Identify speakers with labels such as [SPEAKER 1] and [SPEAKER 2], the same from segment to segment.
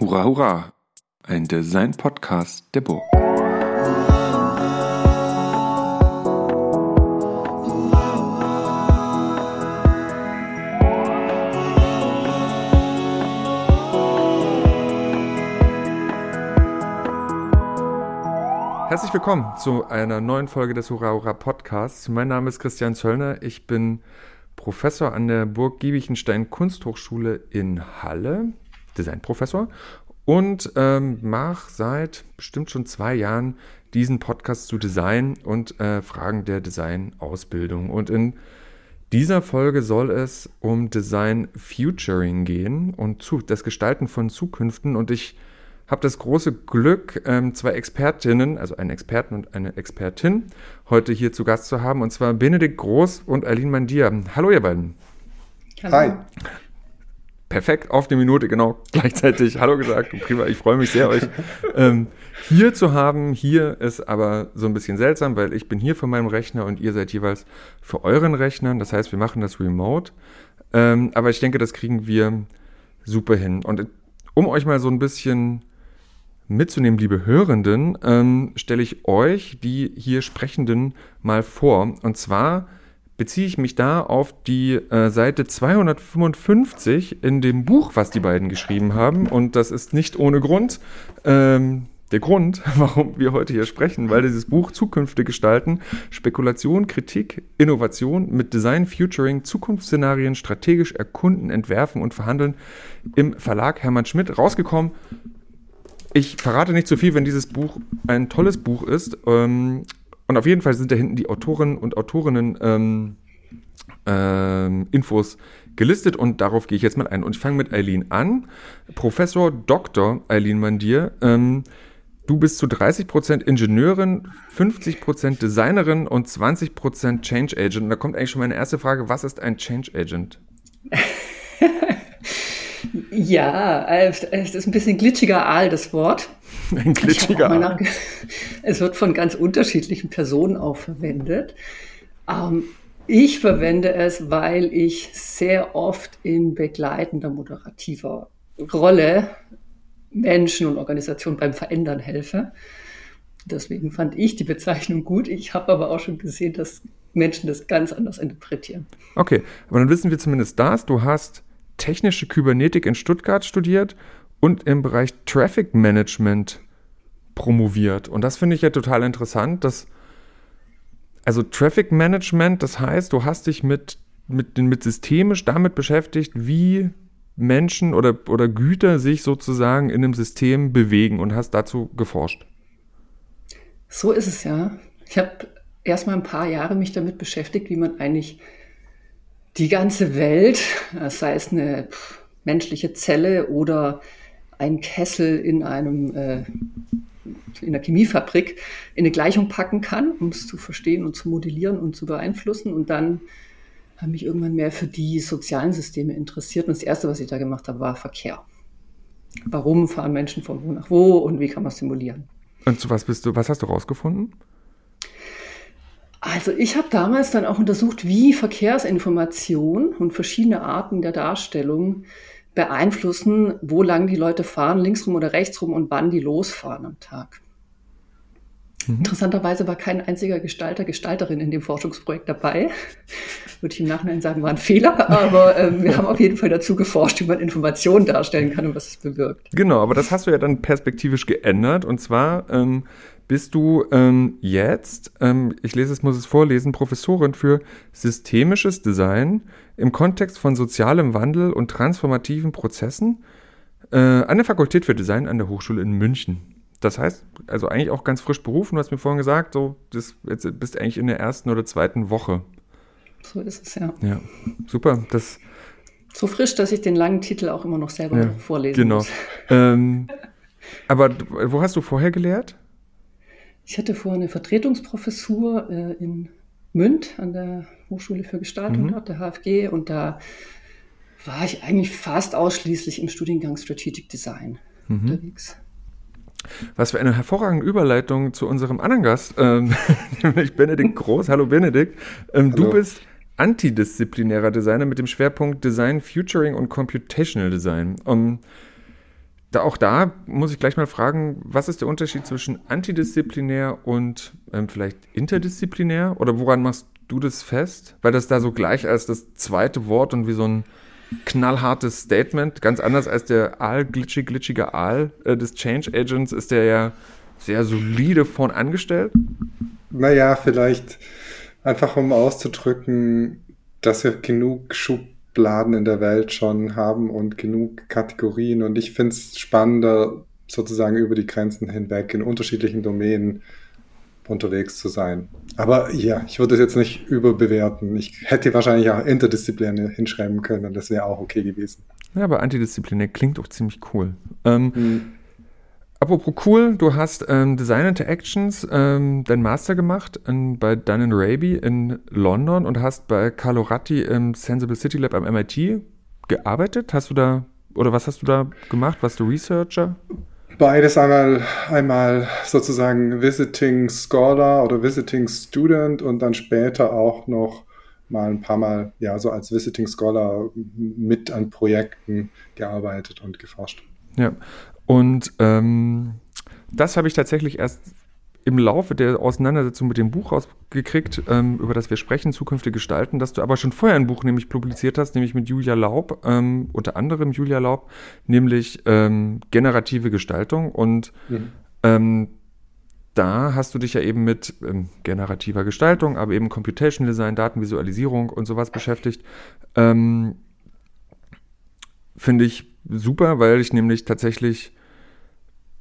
[SPEAKER 1] Hurra, hurra! Ein Design-Podcast der Burg.
[SPEAKER 2] Herzlich willkommen zu einer neuen Folge des Hurra Hurra Podcasts. Mein Name ist Christian Zöllner. Ich bin Professor an der Burg Giebichenstein Kunsthochschule in Halle, Designprofessor, und ähm, mache seit bestimmt schon zwei Jahren diesen Podcast zu Design und äh, Fragen der Designausbildung. Und in dieser Folge soll es um Design Futuring gehen und zu, das Gestalten von Zukünften. Und ich habe das große Glück, ähm, zwei Expertinnen, also einen Experten und eine Expertin, heute hier zu Gast zu haben, und zwar Benedikt Groß und Aline Mandia. Hallo, ihr beiden.
[SPEAKER 3] Hallo. Hi.
[SPEAKER 2] Perfekt, auf die Minute, genau, gleichzeitig Hallo gesagt. Prima, ich freue mich sehr, euch ähm, hier zu haben. Hier ist aber so ein bisschen seltsam, weil ich bin hier für meinem Rechner und ihr seid jeweils für euren Rechnern. Das heißt, wir machen das remote. Ähm, aber ich denke, das kriegen wir super hin. Und um euch mal so ein bisschen mitzunehmen, liebe Hörenden, ähm, stelle ich euch die hier Sprechenden mal vor. Und zwar beziehe ich mich da auf die äh, Seite 255 in dem Buch, was die beiden geschrieben haben. Und das ist nicht ohne Grund. Ähm, der Grund, warum wir heute hier sprechen, weil dieses Buch Zukünfte gestalten, Spekulation, Kritik, Innovation mit Design, Futuring, Zukunftsszenarien strategisch erkunden, entwerfen und verhandeln im Verlag Hermann Schmidt rausgekommen ich verrate nicht zu viel, wenn dieses Buch ein tolles Buch ist. Ähm, und auf jeden Fall sind da hinten die Autorinnen und Autorinnen ähm, ähm, Infos gelistet und darauf gehe ich jetzt mal ein. Und ich fange mit Eileen an. Professor Dr. Eileen Mandier. Ähm, du bist zu 30% Ingenieurin, 50% Designerin und 20% Change Agent. Und da kommt eigentlich schon meine erste Frage, was ist ein Change Agent?
[SPEAKER 3] Ja, es ist ein bisschen glitschiger Aal, das Wort.
[SPEAKER 2] Ein glitschiger Aal.
[SPEAKER 3] Es wird von ganz unterschiedlichen Personen auch verwendet. Ähm, ich verwende es, weil ich sehr oft in begleitender, moderativer Rolle Menschen und Organisationen beim Verändern helfe. Deswegen fand ich die Bezeichnung gut. Ich habe aber auch schon gesehen, dass Menschen das ganz anders interpretieren.
[SPEAKER 2] Okay, aber dann wissen wir zumindest das. Du hast technische Kybernetik in Stuttgart studiert und im Bereich Traffic Management promoviert. Und das finde ich ja total interessant, dass also Traffic Management, das heißt, du hast dich mit, mit, mit systemisch damit beschäftigt, wie Menschen oder, oder Güter sich sozusagen in einem System bewegen und hast dazu geforscht.
[SPEAKER 3] So ist es ja. Ich habe erst mal ein paar Jahre mich damit beschäftigt, wie man eigentlich die ganze Welt, sei es eine menschliche Zelle oder ein Kessel in einem äh, in der Chemiefabrik in eine Gleichung packen kann, um es zu verstehen und zu modellieren und zu beeinflussen. Und dann habe mich irgendwann mehr für die sozialen Systeme interessiert. Und das Erste, was ich da gemacht habe, war Verkehr. Warum fahren Menschen von wo nach wo und wie kann man simulieren?
[SPEAKER 2] Und zu was bist du, was hast du rausgefunden?
[SPEAKER 3] Also ich habe damals dann auch untersucht, wie Verkehrsinformation und verschiedene Arten der Darstellung beeinflussen, wo lang die Leute fahren, linksrum oder rechtsrum und wann die losfahren am Tag. Mhm. Interessanterweise war kein einziger Gestalter, Gestalterin in dem Forschungsprojekt dabei. Würde ich im Nachhinein sagen, war ein Fehler, aber ähm, wir haben auf jeden Fall dazu geforscht, wie man Informationen darstellen kann und was es bewirkt.
[SPEAKER 2] Genau, aber das hast du ja dann perspektivisch geändert und zwar ähm, bist du ähm, jetzt, ähm, ich lese es, muss es vorlesen, Professorin für systemisches Design im Kontext von sozialem Wandel und transformativen Prozessen äh, an der Fakultät für Design an der Hochschule in München. Das heißt, also eigentlich auch ganz frisch berufen. Du hast mir vorhin gesagt, so, das, jetzt bist du eigentlich in der ersten oder zweiten Woche.
[SPEAKER 3] So ist es, ja.
[SPEAKER 2] Ja, super. Das,
[SPEAKER 3] so frisch, dass ich den langen Titel auch immer noch selber ja, vorlesen
[SPEAKER 2] genau.
[SPEAKER 3] muss.
[SPEAKER 2] Ähm, aber wo hast du vorher gelehrt?
[SPEAKER 3] Ich hatte vorher eine Vertretungsprofessur äh, in Münd an der Hochschule für Gestaltung, mhm. dort der HFG, und da war ich eigentlich fast ausschließlich im Studiengang Strategic Design mhm. unterwegs.
[SPEAKER 2] Was für eine hervorragende Überleitung zu unserem anderen Gast, ähm, nämlich Benedikt Groß. Hallo Benedikt. Ähm, Hallo. Du bist antidisziplinärer Designer mit dem Schwerpunkt Design, Futuring und Computational Design. Um, da, auch da muss ich gleich mal fragen, was ist der Unterschied zwischen antidisziplinär und ähm, vielleicht interdisziplinär? Oder woran machst du das fest? Weil das da so gleich als das zweite Wort und wie so ein knallhartes Statement, ganz anders als der Aal, glitschig, glitschige Aal äh, des Change Agents, ist der ja sehr solide vorn angestellt.
[SPEAKER 4] Naja, vielleicht einfach um auszudrücken, dass wir genug Schubladen in der Welt schon haben und genug Kategorien. Und ich finde es spannender, sozusagen über die Grenzen hinweg in unterschiedlichen Domänen unterwegs zu sein. Aber ja, ich würde es jetzt nicht überbewerten. Ich hätte wahrscheinlich auch interdisziplinär hinschreiben können, das wäre auch okay gewesen.
[SPEAKER 2] Ja, aber antidisziplinär klingt auch ziemlich cool. Ähm, hm. Apropos cool, du hast ähm, Design Interactions ähm, dein Master gemacht in, bei Dun Raby in London und hast bei Carlo Ratti im Sensible City Lab am MIT gearbeitet. Hast du da, oder was hast du da gemacht? Warst du Researcher?
[SPEAKER 4] Beides einmal, einmal sozusagen Visiting Scholar oder Visiting Student und dann später auch noch mal ein paar Mal, ja, so als Visiting Scholar mit an Projekten gearbeitet und geforscht.
[SPEAKER 2] Ja, und ähm, das habe ich tatsächlich erst im Laufe der Auseinandersetzung mit dem Buch rausgekriegt, ähm, über das wir sprechen, zukünftige gestalten, dass du aber schon vorher ein Buch nämlich publiziert hast, nämlich mit Julia Laub, ähm, unter anderem Julia Laub, nämlich ähm, generative Gestaltung. Und mhm. Ähm, da hast du dich ja eben mit ähm, generativer Gestaltung, aber eben Computational Design, Datenvisualisierung und sowas beschäftigt. Ähm, finde ich super, weil ich nämlich tatsächlich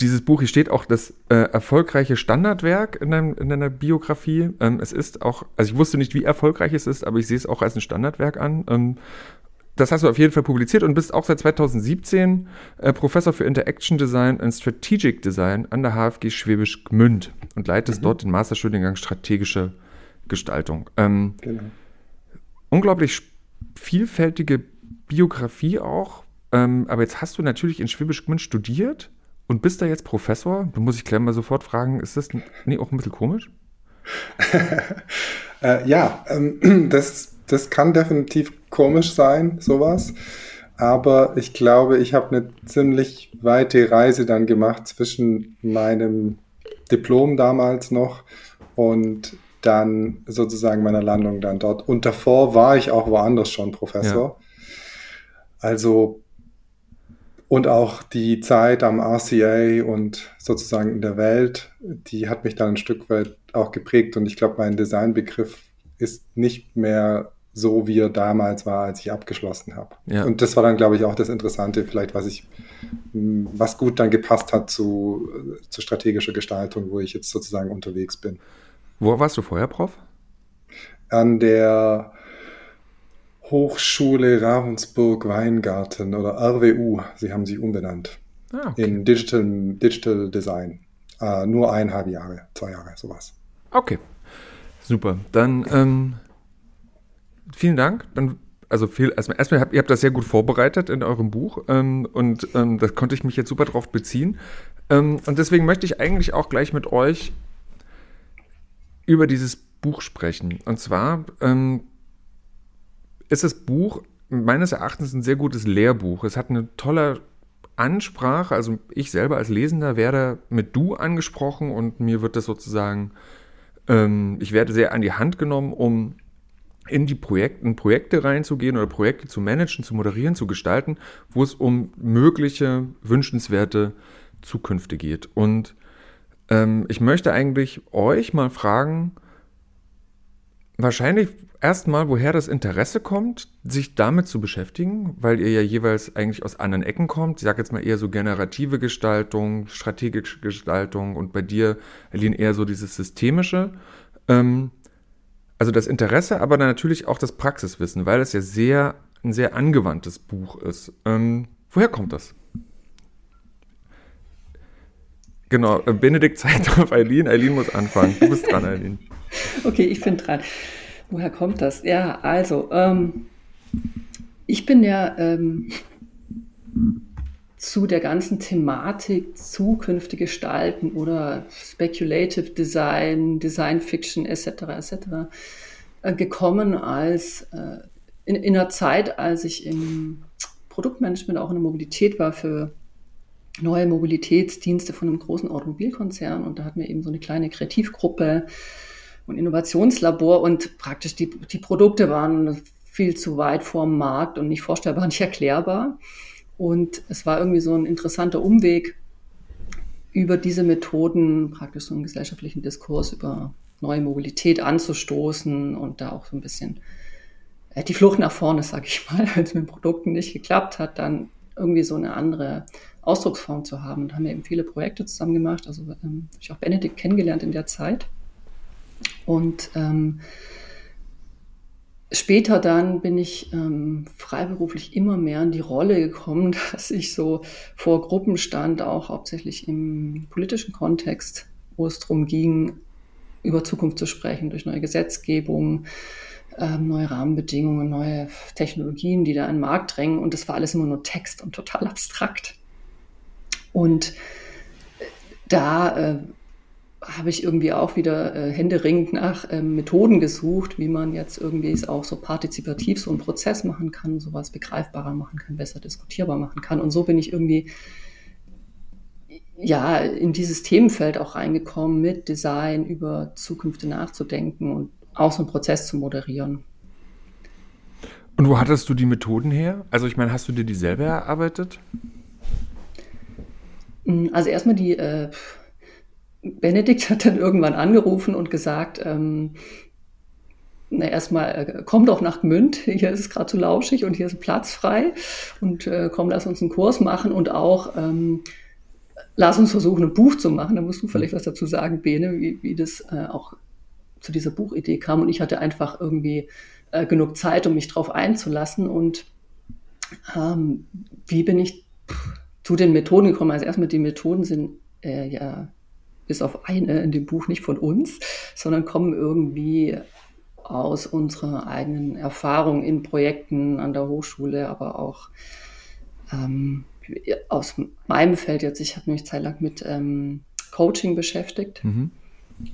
[SPEAKER 2] dieses Buch, hier steht auch das äh, erfolgreiche Standardwerk in, deinem, in deiner Biografie. Ähm, es ist auch, also ich wusste nicht, wie erfolgreich es ist, aber ich sehe es auch als ein Standardwerk an. Ähm, das hast du auf jeden Fall publiziert und bist auch seit 2017 äh, Professor für Interaction Design und Strategic Design an der HFG Schwäbisch Gmünd und leitest mhm. dort den Masterstudiengang Strategische Gestaltung. Ähm, genau. Unglaublich vielfältige Biografie auch. Ähm, aber jetzt hast du natürlich in Schwäbisch Gmünd studiert und bist da jetzt Professor? Da muss ich gleich mal sofort fragen, ist das nee, auch ein bisschen komisch?
[SPEAKER 4] äh, ja, ähm, das, das kann definitiv komisch sein, sowas. Aber ich glaube, ich habe eine ziemlich weite Reise dann gemacht zwischen meinem Diplom damals noch und dann sozusagen meiner Landung dann dort. Und davor war ich auch woanders schon Professor. Ja. Also und auch die Zeit am RCA und sozusagen in der Welt, die hat mich dann ein Stück weit auch geprägt. Und ich glaube, mein Designbegriff ist nicht mehr so, wie er damals war, als ich abgeschlossen habe. Ja. Und das war dann, glaube ich, auch das Interessante, vielleicht, was ich, was gut dann gepasst hat zu, zu strategischer Gestaltung, wo ich jetzt sozusagen unterwegs bin.
[SPEAKER 2] Wo warst du vorher, Prof?
[SPEAKER 4] An der Hochschule Ravensburg-Weingarten oder RWU. Sie haben sich umbenannt. Ah, okay. In Digital, Digital Design. Äh, nur eineinhalb Jahre, zwei Jahre, sowas.
[SPEAKER 2] Okay, super. Dann ähm, vielen Dank. Dann, also viel, erstmal, erstmal habt, ihr habt das sehr gut vorbereitet in eurem Buch ähm, und ähm, da konnte ich mich jetzt super drauf beziehen. Ähm, und deswegen möchte ich eigentlich auch gleich mit euch über dieses Buch sprechen. Und zwar ähm, ist das Buch meines Erachtens ein sehr gutes Lehrbuch. Es hat eine tolle Ansprache. Also ich selber als Lesender werde mit du angesprochen und mir wird das sozusagen, ähm, ich werde sehr an die Hand genommen, um in die Projekte, Projekte reinzugehen oder Projekte zu managen, zu moderieren, zu gestalten, wo es um mögliche wünschenswerte Zukünfte geht. Und ähm, ich möchte eigentlich euch mal fragen, wahrscheinlich erstmal, woher das Interesse kommt, sich damit zu beschäftigen, weil ihr ja jeweils eigentlich aus anderen Ecken kommt. Ich sage jetzt mal eher so generative Gestaltung, strategische Gestaltung und bei dir, Aline, eher so dieses systemische. Ähm, also das Interesse, aber dann natürlich auch das Praxiswissen, weil es ja sehr ein sehr angewandtes Buch ist. Ähm, woher kommt das? Genau, äh, Benedikt zeigt auf Eileen. Eileen muss anfangen. Du bist dran, Eileen.
[SPEAKER 3] Okay, ich bin dran. Woher kommt das? Ja, also, ähm, ich bin ja ähm, zu der ganzen Thematik zukünftige Gestalten oder Speculative Design, Design Fiction etc. etc. Äh, gekommen als äh, in, in einer Zeit, als ich im Produktmanagement auch in der Mobilität war für neue Mobilitätsdienste von einem großen Automobilkonzern und da hatten wir eben so eine kleine Kreativgruppe und Innovationslabor und praktisch die, die Produkte waren viel zu weit vorm Markt und nicht vorstellbar, nicht erklärbar. Und es war irgendwie so ein interessanter Umweg, über diese Methoden praktisch so einen gesellschaftlichen Diskurs über neue Mobilität anzustoßen und da auch so ein bisschen äh, die Flucht nach vorne, sag ich mal, wenn es mit Produkten nicht geklappt hat, dann irgendwie so eine andere Ausdrucksform zu haben. Und haben wir eben viele Projekte zusammen gemacht. Also ähm, habe ich auch Benedikt kennengelernt in der Zeit. Und ähm, später dann bin ich ähm, freiberuflich immer mehr in die Rolle gekommen, dass ich so vor Gruppen stand, auch hauptsächlich im politischen Kontext, wo es darum ging, über Zukunft zu sprechen, durch neue Gesetzgebung, ähm, neue Rahmenbedingungen, neue Technologien, die da in den Markt drängen. Und das war alles immer nur Text und total abstrakt. Und da äh, habe ich irgendwie auch wieder äh, händeringend nach äh, Methoden gesucht, wie man jetzt irgendwie es auch so partizipativ so einen Prozess machen kann, sowas begreifbarer machen kann, besser diskutierbar machen kann. Und so bin ich irgendwie ja in dieses Themenfeld auch reingekommen, mit Design über Zukünfte nachzudenken und auch so einen Prozess zu moderieren.
[SPEAKER 2] Und wo hattest du die Methoden her? Also ich meine, hast du dir die selber erarbeitet?
[SPEAKER 3] Hm, also erstmal die äh, Benedikt hat dann irgendwann angerufen und gesagt, ähm, na erstmal, äh, komm doch nach Gmünd, hier ist es gerade zu lauschig und hier ist Platz frei und äh, komm, lass uns einen Kurs machen und auch ähm, lass uns versuchen, ein Buch zu machen. Da musst du vielleicht was dazu sagen, Bene, wie, wie das äh, auch zu dieser Buchidee kam. Und ich hatte einfach irgendwie äh, genug Zeit, um mich drauf einzulassen. Und ähm, wie bin ich zu den Methoden gekommen? Also erstmal, die Methoden sind äh, ja bis auf eine in dem Buch nicht von uns, sondern kommen irgendwie aus unserer eigenen Erfahrung in Projekten an der Hochschule, aber auch ähm, aus meinem Feld jetzt. Ich habe mich zeitlang mit ähm, Coaching beschäftigt mhm.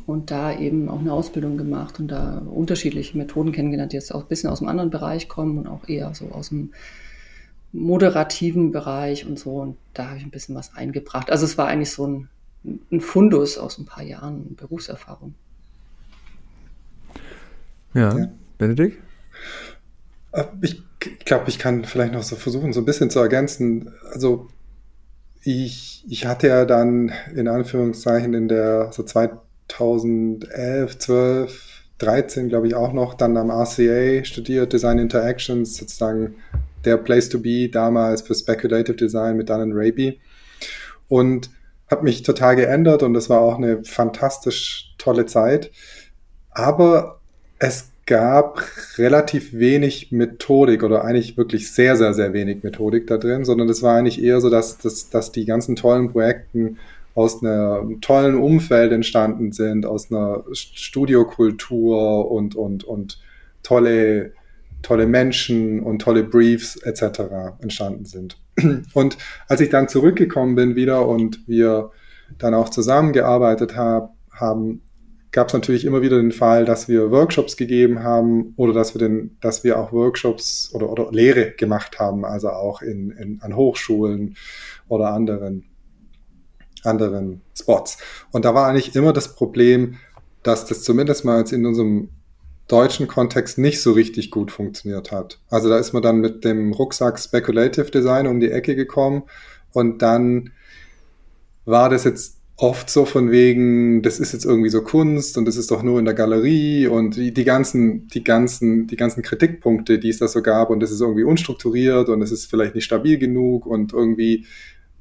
[SPEAKER 3] und da eben auch eine Ausbildung gemacht und da unterschiedliche Methoden kennengelernt, die jetzt auch ein bisschen aus einem anderen Bereich kommen und auch eher so aus dem moderativen Bereich und so. Und da habe ich ein bisschen was eingebracht. Also es war eigentlich so ein ein Fundus aus ein paar Jahren Berufserfahrung.
[SPEAKER 2] Ja, ja. Benedikt?
[SPEAKER 4] Äh, ich glaube, ich kann vielleicht noch so versuchen, so ein bisschen zu ergänzen. Also ich, ich hatte ja dann in Anführungszeichen in der so 2011, 12, 13, glaube ich, auch noch dann am RCA studiert, Design Interactions, sozusagen der Place to be damals für Speculative Design mit Dun Raby. Und habe mich total geändert und es war auch eine fantastisch tolle Zeit. Aber es gab relativ wenig Methodik oder eigentlich wirklich sehr, sehr, sehr wenig Methodik da drin, sondern es war eigentlich eher so, dass, dass, dass die ganzen tollen Projekten aus einem tollen Umfeld entstanden sind, aus einer Studiokultur und, und, und tolle, tolle Menschen und tolle Briefs etc. entstanden sind. Und als ich dann zurückgekommen bin wieder und wir dann auch zusammengearbeitet hab, haben, gab es natürlich immer wieder den Fall, dass wir Workshops gegeben haben oder dass wir, den, dass wir auch Workshops oder, oder Lehre gemacht haben, also auch in, in, an Hochschulen oder anderen, anderen Spots. Und da war eigentlich immer das Problem, dass das zumindest mal jetzt in unserem deutschen Kontext nicht so richtig gut funktioniert hat. Also da ist man dann mit dem Rucksack Speculative Design um die Ecke gekommen und dann war das jetzt oft so von wegen, das ist jetzt irgendwie so Kunst und das ist doch nur in der Galerie und die, die ganzen, die ganzen, die ganzen Kritikpunkte, die es da so gab und das ist irgendwie unstrukturiert und es ist vielleicht nicht stabil genug und irgendwie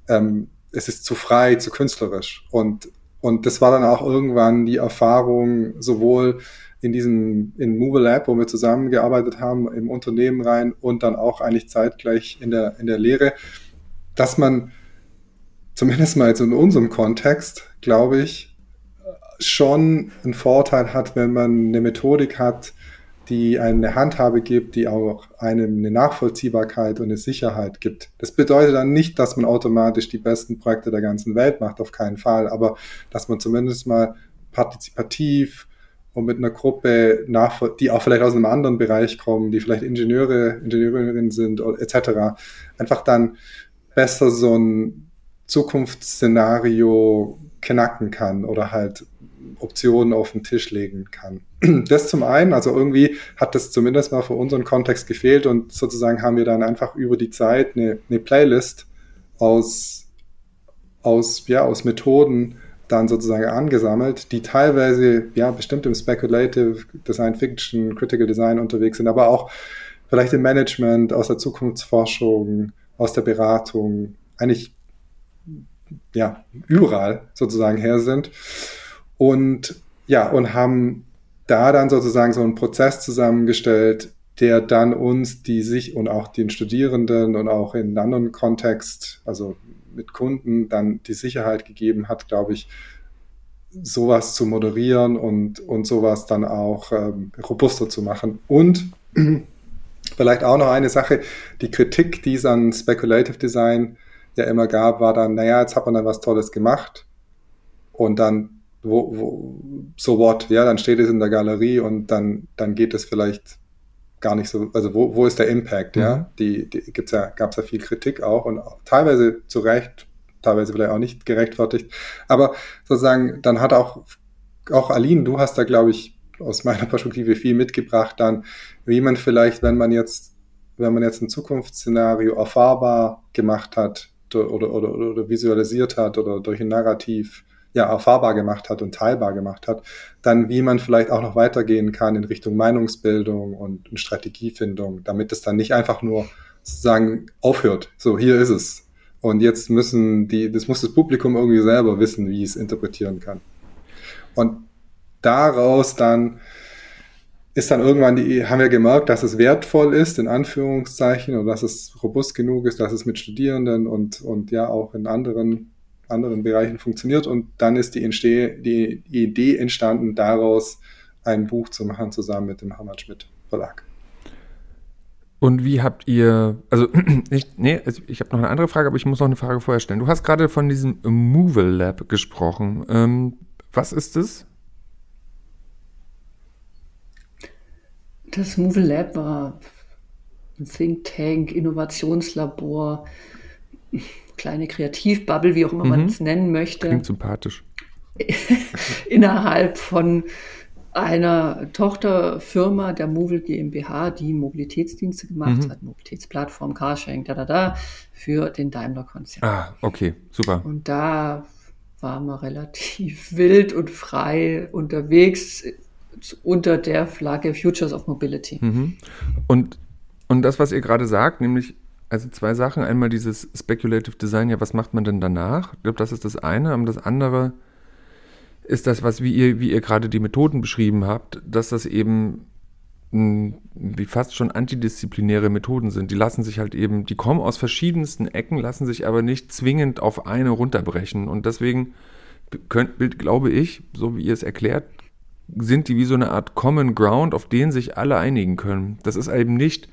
[SPEAKER 4] ähm, es ist zu frei, zu künstlerisch und und das war dann auch irgendwann die Erfahrung sowohl in diesem, in Move Lab, wo wir zusammengearbeitet haben, im Unternehmen rein und dann auch eigentlich zeitgleich in der, in der Lehre, dass man zumindest mal jetzt in unserem Kontext, glaube ich, schon einen Vorteil hat, wenn man eine Methodik hat, die eine Handhabe gibt, die auch einem eine Nachvollziehbarkeit und eine Sicherheit gibt. Das bedeutet dann nicht, dass man automatisch die besten Projekte der ganzen Welt macht, auf keinen Fall, aber dass man zumindest mal partizipativ und mit einer Gruppe, nach, die auch vielleicht aus einem anderen Bereich kommen, die vielleicht Ingenieure, Ingenieurinnen sind etc., einfach dann besser so ein, Zukunftsszenario knacken kann oder halt Optionen auf den Tisch legen kann. Das zum einen, also irgendwie hat das zumindest mal für unseren Kontext gefehlt und sozusagen haben wir dann einfach über die Zeit eine, eine Playlist aus, aus, ja, aus Methoden dann sozusagen angesammelt, die teilweise ja bestimmt im Speculative Design Fiction, Critical Design unterwegs sind, aber auch vielleicht im Management, aus der Zukunftsforschung, aus der Beratung, eigentlich ja überall sozusagen her sind. Und ja und haben da dann sozusagen so einen Prozess zusammengestellt, der dann uns, die sich und auch den Studierenden und auch in anderen Kontext, also mit Kunden, dann die Sicherheit gegeben hat, glaube ich, sowas zu moderieren und, und sowas dann auch ähm, robuster zu machen. Und vielleicht auch noch eine Sache, die Kritik, die es an Speculative Design ja immer gab, war dann, naja, jetzt hat man dann was Tolles gemacht und dann, wo, wo, so what, ja, dann steht es in der Galerie und dann, dann geht es vielleicht gar nicht so, also wo, wo ist der Impact, mhm. ja? Die, die gibt's ja, gab es ja viel Kritik auch und teilweise zu Recht, teilweise vielleicht auch nicht gerechtfertigt. Aber sozusagen, dann hat auch, auch Aline, du hast da, glaube ich, aus meiner Perspektive viel mitgebracht, dann, wie man vielleicht, wenn man jetzt, wenn man jetzt ein Zukunftsszenario erfahrbar gemacht hat oder, oder, oder, oder visualisiert hat oder durch ein Narrativ ja, erfahrbar gemacht hat und teilbar gemacht hat, dann wie man vielleicht auch noch weitergehen kann in Richtung Meinungsbildung und Strategiefindung, damit es dann nicht einfach nur sozusagen aufhört. So, hier ist es. Und jetzt müssen die, das muss das Publikum irgendwie selber wissen, wie es interpretieren kann. Und daraus dann ist dann irgendwann die, haben wir gemerkt, dass es wertvoll ist, in Anführungszeichen, und dass es robust genug ist, dass es mit Studierenden und, und ja auch in anderen anderen Bereichen funktioniert. Und dann ist die, Entsteh die, Idee entstanden, daraus ein Buch zu machen, zusammen mit dem Hammer Schmidt Verlag.
[SPEAKER 2] Und wie habt ihr, also ich, nee, ich habe noch eine andere Frage, aber ich muss noch eine Frage vorher stellen. Du hast gerade von diesem Movil Lab gesprochen. Ähm, was ist das?
[SPEAKER 3] Das Movil Lab war ein Think Tank, Innovationslabor, kleine Kreativbubble, wie auch immer mhm. man es nennen möchte.
[SPEAKER 2] Klingt sympathisch.
[SPEAKER 3] innerhalb von einer Tochterfirma der Movil GmbH, die Mobilitätsdienste gemacht mhm. hat, Mobilitätsplattform, Carsharing, da, da, da, für den Daimler-Konzern.
[SPEAKER 2] Ah, okay, super.
[SPEAKER 3] Und da waren wir relativ wild und frei unterwegs unter der Flagge Futures of Mobility.
[SPEAKER 2] Mhm. Und, und das, was ihr gerade sagt, nämlich also zwei Sachen. Einmal dieses Speculative Design, ja, was macht man denn danach? Ich glaube, das ist das eine. Und das andere ist das, was wie ihr, wie ihr gerade die Methoden beschrieben habt, dass das eben mh, wie fast schon antidisziplinäre Methoden sind. Die lassen sich halt eben, die kommen aus verschiedensten Ecken, lassen sich aber nicht zwingend auf eine runterbrechen. Und deswegen könnt, glaube ich, so wie ihr es erklärt, sind die wie so eine Art Common Ground, auf den sich alle einigen können. Das ist eben nicht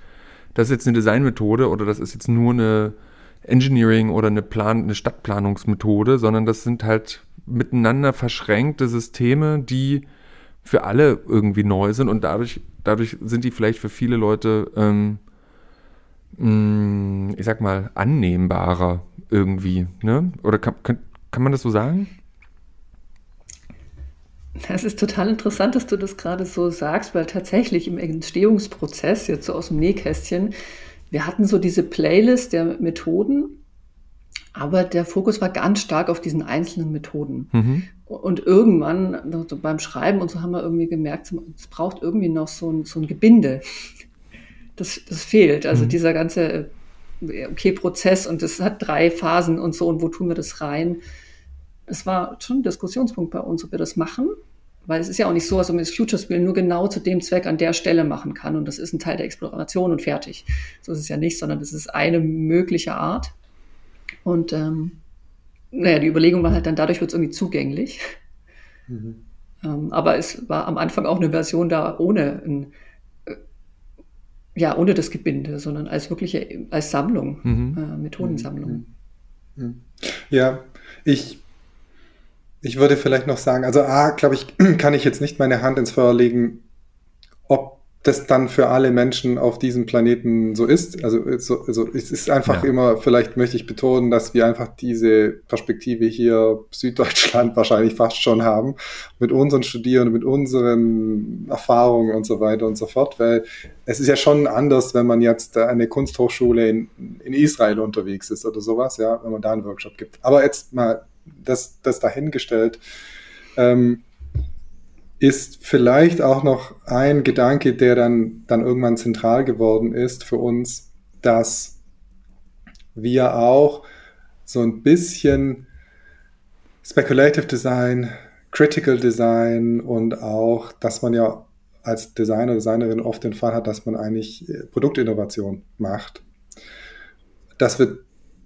[SPEAKER 2] das ist jetzt eine Designmethode oder das ist jetzt nur eine Engineering oder eine, Plan eine Stadtplanungsmethode, sondern das sind halt miteinander verschränkte Systeme, die für alle irgendwie neu sind und dadurch, dadurch sind die vielleicht für viele Leute, ähm, mm, ich sag mal, annehmbarer irgendwie. Ne? Oder kann, kann, kann man das so sagen?
[SPEAKER 3] Das ist total interessant, dass du das gerade so sagst, weil tatsächlich im Entstehungsprozess, jetzt so aus dem Nähkästchen, wir hatten so diese Playlist der Methoden, aber der Fokus war ganz stark auf diesen einzelnen Methoden. Mhm. Und irgendwann, also beim Schreiben und so haben wir irgendwie gemerkt, es braucht irgendwie noch so ein, so ein Gebinde. Das, das fehlt. Also mhm. dieser ganze okay, Prozess und das hat drei Phasen und so und wo tun wir das rein? es war schon ein Diskussionspunkt bei uns, ob wir das machen. Weil es ist ja auch nicht so, als ob man das Future-Spiel nur genau zu dem Zweck an der Stelle machen kann. Und das ist ein Teil der Exploration und fertig. So ist es ja nicht, sondern das ist eine mögliche Art. Und ähm, naja, die Überlegung war halt dann, dadurch wird es irgendwie zugänglich. Mhm. Ähm, aber es war am Anfang auch eine Version da ohne ein, äh, ja, ohne das Gebinde, sondern als wirkliche, als Sammlung, mhm. äh, Methodensammlung.
[SPEAKER 4] Mhm. mhm. Ja, ich ich würde vielleicht noch sagen, also A, glaube ich, kann ich jetzt nicht meine Hand ins Feuer legen, ob das dann für alle Menschen auf diesem Planeten so ist. Also, so, also es ist einfach ja. immer, vielleicht möchte ich betonen, dass wir einfach diese Perspektive hier Süddeutschland wahrscheinlich fast schon haben, mit unseren Studierenden, mit unseren Erfahrungen und so weiter und so fort, weil es ist ja schon anders, wenn man jetzt eine Kunsthochschule in, in Israel unterwegs ist oder sowas, ja, wenn man da einen Workshop gibt. Aber jetzt mal das, das dahingestellt. Ähm, ist vielleicht auch noch ein Gedanke, der dann, dann irgendwann zentral geworden ist für uns, dass wir auch so ein bisschen Speculative Design, Critical Design und auch, dass man ja als Designer, Designerin oft den Fall hat, dass man eigentlich äh, Produktinnovation macht. Dass wir,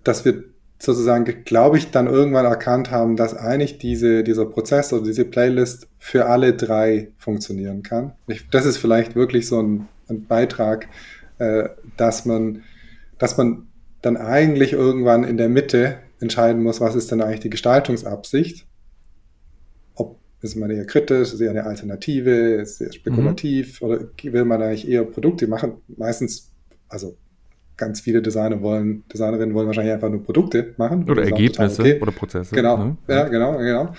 [SPEAKER 4] dass wir sozusagen, glaube ich, dann irgendwann erkannt haben, dass eigentlich diese, dieser Prozess oder diese Playlist für alle drei funktionieren kann. Ich, das ist vielleicht wirklich so ein, ein Beitrag, äh, dass man, dass man dann eigentlich irgendwann in der Mitte entscheiden muss, was ist denn eigentlich die Gestaltungsabsicht? Ob ist man eher kritisch, ist eher eine Alternative, ist eher spekulativ mhm. oder will man eigentlich eher Produkte machen? Meistens, also ganz viele Designer wollen, Designerinnen wollen wahrscheinlich einfach nur Produkte machen.
[SPEAKER 2] Oder Ergebnisse okay. oder Prozesse.
[SPEAKER 4] Genau, ne? ja, genau, genau.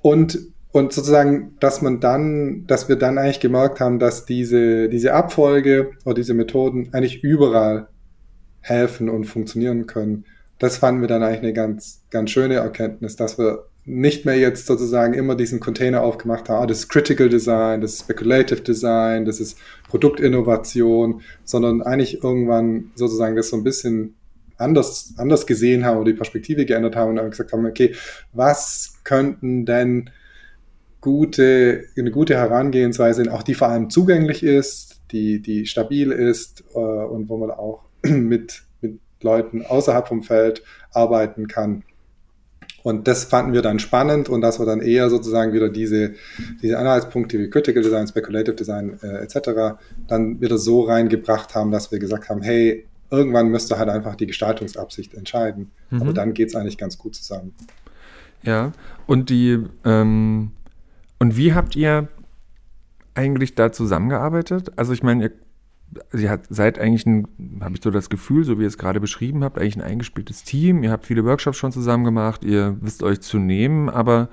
[SPEAKER 4] Und, und sozusagen, dass man dann, dass wir dann eigentlich gemerkt haben, dass diese, diese Abfolge oder diese Methoden eigentlich überall helfen und funktionieren können. Das fanden wir dann eigentlich eine ganz, ganz schöne Erkenntnis, dass wir nicht mehr jetzt sozusagen immer diesen Container aufgemacht haben, ah, das ist Critical Design, das ist Speculative Design, das ist Produktinnovation, sondern eigentlich irgendwann sozusagen das so ein bisschen anders, anders gesehen haben oder die Perspektive geändert haben und dann gesagt haben, okay, was könnten denn gute, eine gute Herangehensweise, auch die vor allem zugänglich ist, die, die stabil ist äh, und wo man auch mit, mit Leuten außerhalb vom Feld arbeiten kann. Und das fanden wir dann spannend und dass wir dann eher sozusagen wieder diese, diese Anhaltspunkte wie Critical Design, Speculative Design äh, etc. dann wieder so reingebracht haben, dass wir gesagt haben, hey, irgendwann müsste halt einfach die Gestaltungsabsicht entscheiden. Mhm. Aber dann geht es eigentlich ganz gut zusammen.
[SPEAKER 2] Ja, und die ähm, und wie habt ihr eigentlich da zusammengearbeitet? Also ich meine, ihr Sie hat, seid eigentlich ein, habe ich so das Gefühl, so wie ihr es gerade beschrieben habt, eigentlich ein eingespieltes Team. Ihr habt viele Workshops schon zusammen gemacht, ihr wisst euch zu nehmen, aber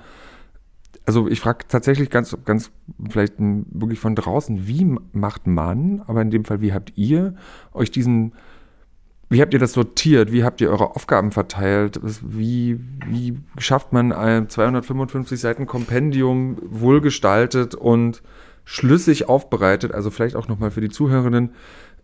[SPEAKER 2] also ich frage tatsächlich ganz, ganz vielleicht wirklich von draußen, wie macht man, aber in dem Fall, wie habt ihr euch diesen, wie habt ihr das sortiert? Wie habt ihr eure Aufgaben verteilt? Wie, wie schafft man ein 255 Seiten Kompendium wohlgestaltet und schlüssig aufbereitet, also vielleicht auch nochmal für die Zuhörerinnen.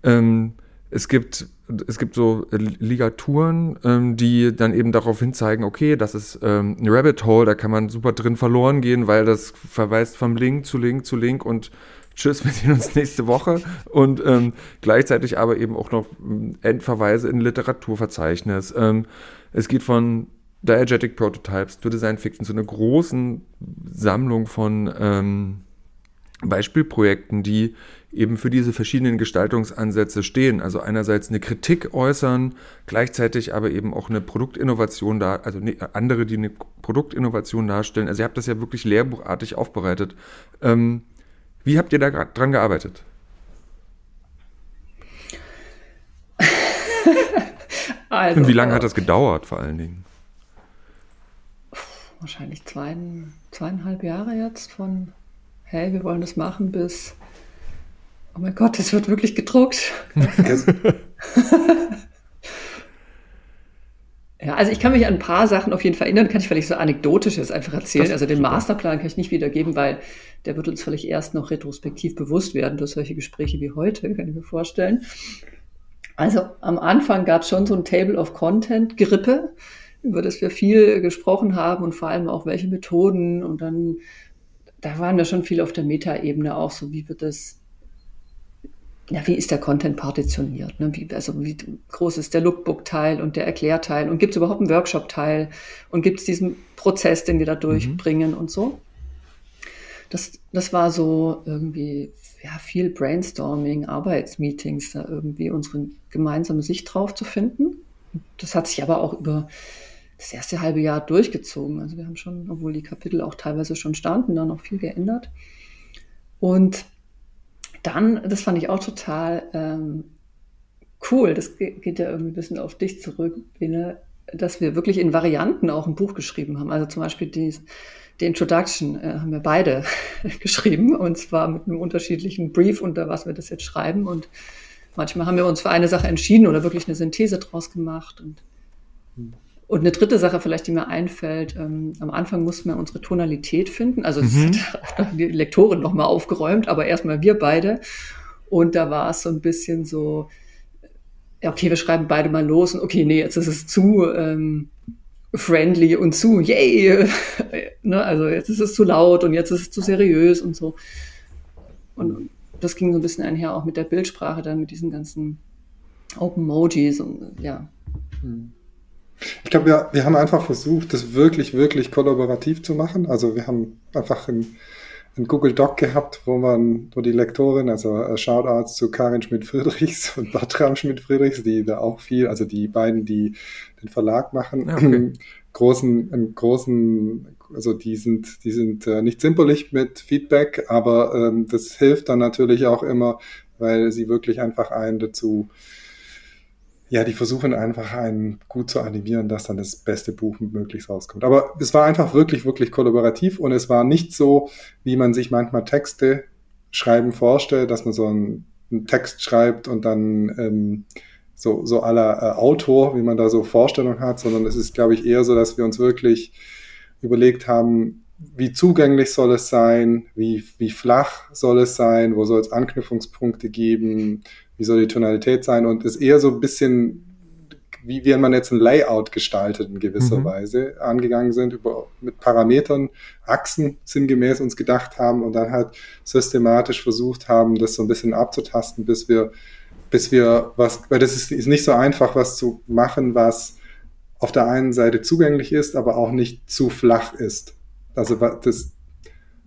[SPEAKER 2] Ähm, es gibt, es gibt so Ligaturen, ähm, die dann eben darauf hinzeigen, okay, das ist ähm, ein Rabbit Hole, da kann man super drin verloren gehen, weil das verweist vom Link zu Link zu Link und tschüss, wir sehen uns nächste Woche. Und ähm, gleichzeitig aber eben auch noch ähm, Endverweise in Literaturverzeichnis. Ähm, es geht von Diegetic Prototypes to Design Fiction zu einer großen Sammlung von ähm, Beispielprojekten, die eben für diese verschiedenen Gestaltungsansätze stehen. Also einerseits eine Kritik äußern, gleichzeitig aber eben auch eine Produktinnovation da, also andere, die eine Produktinnovation darstellen. Also ihr habt das ja wirklich lehrbuchartig aufbereitet. Ähm, wie habt ihr da dran gearbeitet? also, Und wie lange hat das gedauert vor allen Dingen?
[SPEAKER 3] Wahrscheinlich zwei, zweieinhalb Jahre jetzt von hey, wir wollen das machen bis, oh mein Gott, es wird wirklich gedruckt. ja, also ich kann mich an ein paar Sachen auf jeden Fall erinnern, kann ich vielleicht so anekdotisches einfach erzählen. Also den super. Masterplan kann ich nicht wiedergeben, weil der wird uns vielleicht erst noch retrospektiv bewusst werden durch solche Gespräche wie heute, kann ich mir vorstellen. Also am Anfang gab es schon so ein Table of Content, Grippe, über das wir viel gesprochen haben und vor allem auch welche Methoden und dann da waren wir schon viel auf der Meta-Ebene auch, so wie wird das, ja, wie ist der Content partitioniert? Ne? Wie, also wie groß ist der Lookbook-Teil und der Erklärteil und gibt es überhaupt einen Workshop-Teil und gibt es diesen Prozess, den wir da durchbringen mhm. und so? Das, das war so irgendwie ja, viel Brainstorming, Arbeitsmeetings, da irgendwie unsere gemeinsame Sicht drauf zu finden. Das hat sich aber auch über das erste halbe Jahr durchgezogen. Also wir haben schon, obwohl die Kapitel auch teilweise schon standen, da noch viel geändert. Und dann, das fand ich auch total ähm, cool, das geht ja irgendwie ein bisschen auf dich zurück, Bene, dass wir wirklich in Varianten auch ein Buch geschrieben haben. Also zum Beispiel die, die Introduction äh, haben wir beide geschrieben und zwar mit einem unterschiedlichen Brief, unter was wir das jetzt schreiben. Und manchmal haben wir uns für eine Sache entschieden oder wirklich eine Synthese draus gemacht. Und, und eine dritte Sache vielleicht, die mir einfällt, ähm, am Anfang mussten wir unsere Tonalität finden. Also mhm. das hat die Lektorin nochmal aufgeräumt, aber erstmal wir beide. Und da war es so ein bisschen so, ja, okay, wir schreiben beide mal los und okay, nee, jetzt ist es zu ähm, friendly und zu, yay, ne, also jetzt ist es zu laut und jetzt ist es zu seriös und so. Und das ging so ein bisschen einher auch mit der Bildsprache, dann mit diesen ganzen Open Emojis und ja.
[SPEAKER 4] Ich glaube, wir, wir haben einfach versucht, das wirklich, wirklich kollaborativ zu machen. Also wir haben einfach im ein Google Doc gehabt, wo man, wo die Lektorin, also äh, Shoutouts zu Karin Schmidt-Friedrichs und Bertram Schmidt-Friedrichs, die da auch viel, also die beiden, die den Verlag machen, okay. großen, einen großen, also die sind, die sind äh, nicht zimperlich mit Feedback, aber ähm, das hilft dann natürlich auch immer, weil sie wirklich einfach einen dazu ja, die versuchen einfach einen gut zu animieren, dass dann das beste Buch möglichst rauskommt. Aber es war einfach wirklich, wirklich kollaborativ und es war nicht so, wie man sich manchmal Texte schreiben vorstellt, dass man so einen, einen Text schreibt und dann ähm, so, so aller äh, Autor, wie man da so Vorstellungen hat, sondern es ist, glaube ich, eher so, dass wir uns wirklich überlegt haben, wie zugänglich soll es sein, wie, wie flach soll es sein, wo soll es Anknüpfungspunkte geben, wie soll die Tonalität sein und ist eher so ein bisschen, wie wenn man jetzt ein Layout gestaltet in gewisser mhm. Weise, angegangen sind, über, mit Parametern, Achsen sinngemäß uns gedacht haben und dann halt systematisch versucht haben, das so ein bisschen abzutasten, bis wir, bis wir was, weil das ist, ist nicht so einfach, was zu machen, was auf der einen Seite zugänglich ist, aber auch nicht zu flach ist. Also das,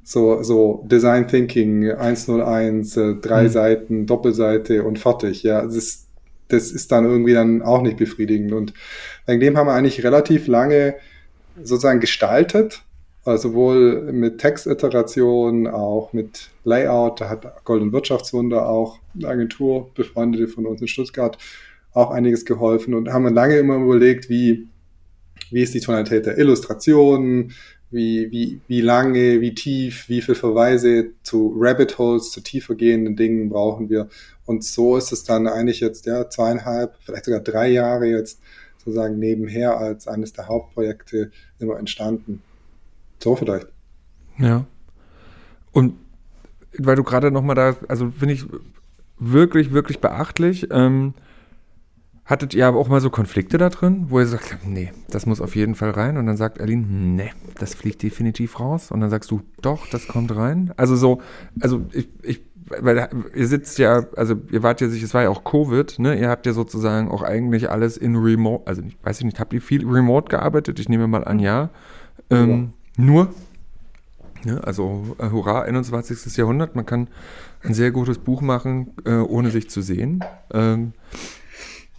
[SPEAKER 4] so, so Design Thinking 101, äh, drei mhm. Seiten, Doppelseite und fertig. Ja, das ist, das ist dann irgendwie dann auch nicht befriedigend. Und wegen dem haben wir eigentlich relativ lange sozusagen gestaltet, also sowohl mit Textiteration, auch mit Layout. Da hat Golden Wirtschaftswunder auch eine Agentur, Befreundete von uns in Stuttgart, auch einiges geholfen und haben lange immer überlegt, wie, wie ist die Tonalität der Illustrationen, wie, wie, wie lange, wie tief, wie viel Verweise zu Rabbit Holes, zu tiefer gehenden Dingen brauchen wir. Und so ist es dann eigentlich jetzt ja zweieinhalb, vielleicht sogar drei Jahre jetzt sozusagen nebenher als eines der Hauptprojekte immer entstanden. So vielleicht.
[SPEAKER 2] Ja. Und weil du gerade nochmal da, also finde ich wirklich, wirklich beachtlich. Ähm, Hattet ihr aber auch mal so Konflikte da drin, wo ihr sagt, nee, das muss auf jeden Fall rein? Und dann sagt Aline, nee, das fliegt definitiv raus. Und dann sagst du, doch, das kommt rein. Also so, also ich, ich weil ihr sitzt ja, also ihr wart ja sich, es war ja auch Covid, ne? Ihr habt ja sozusagen auch eigentlich alles in Remote, also ich weiß nicht, habt ihr viel Remote gearbeitet? Ich nehme mal an, ja. Ähm, ja. Nur, ja, also äh, hurra, 21. Jahrhundert, man kann ein sehr gutes Buch machen, äh, ohne sich zu sehen. Ähm,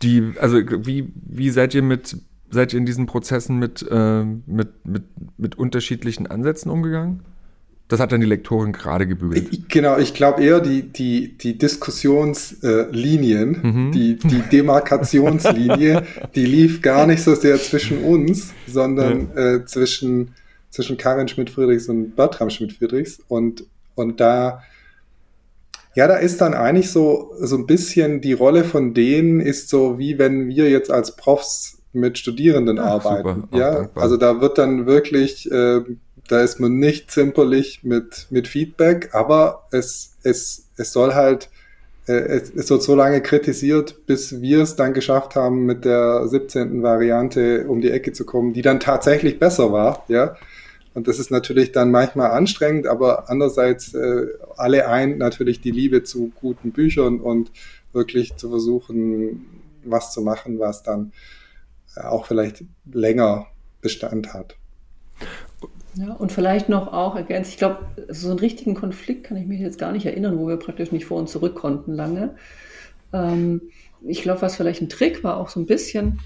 [SPEAKER 2] die, also wie, wie seid ihr mit, seid ihr in diesen Prozessen mit, äh, mit, mit, mit unterschiedlichen Ansätzen umgegangen? Das hat dann die Lektorin gerade gebügelt.
[SPEAKER 4] Genau, ich glaube eher die, die, die Diskussionslinien, mhm. die, die Demarkationslinie, die lief gar nicht so sehr zwischen uns, sondern ja. äh, zwischen, zwischen Karin Schmidt-Friedrichs und Bertram Schmidt-Friedrichs. Und, und da ja, da ist dann eigentlich so, so ein bisschen die Rolle von denen ist so, wie wenn wir jetzt als Profs mit Studierenden Ach, arbeiten. Ja, dankbar. also da wird dann wirklich, äh, da ist man nicht zimperlich mit, mit Feedback, aber es, es, es soll halt, äh, es, es wird so lange kritisiert, bis wir es dann geschafft haben, mit der 17. Variante um die Ecke zu kommen, die dann tatsächlich besser war, ja. Und das ist natürlich dann manchmal anstrengend, aber andererseits äh, alle ein natürlich die Liebe zu guten Büchern und wirklich zu versuchen, was zu machen, was dann äh, auch vielleicht länger Bestand hat.
[SPEAKER 3] Ja, und vielleicht noch auch ergänzt, ich glaube, so einen richtigen Konflikt kann ich mich jetzt gar nicht erinnern, wo wir praktisch nicht vor und zurück konnten lange. Ähm, ich glaube, was vielleicht ein Trick war, auch so ein bisschen,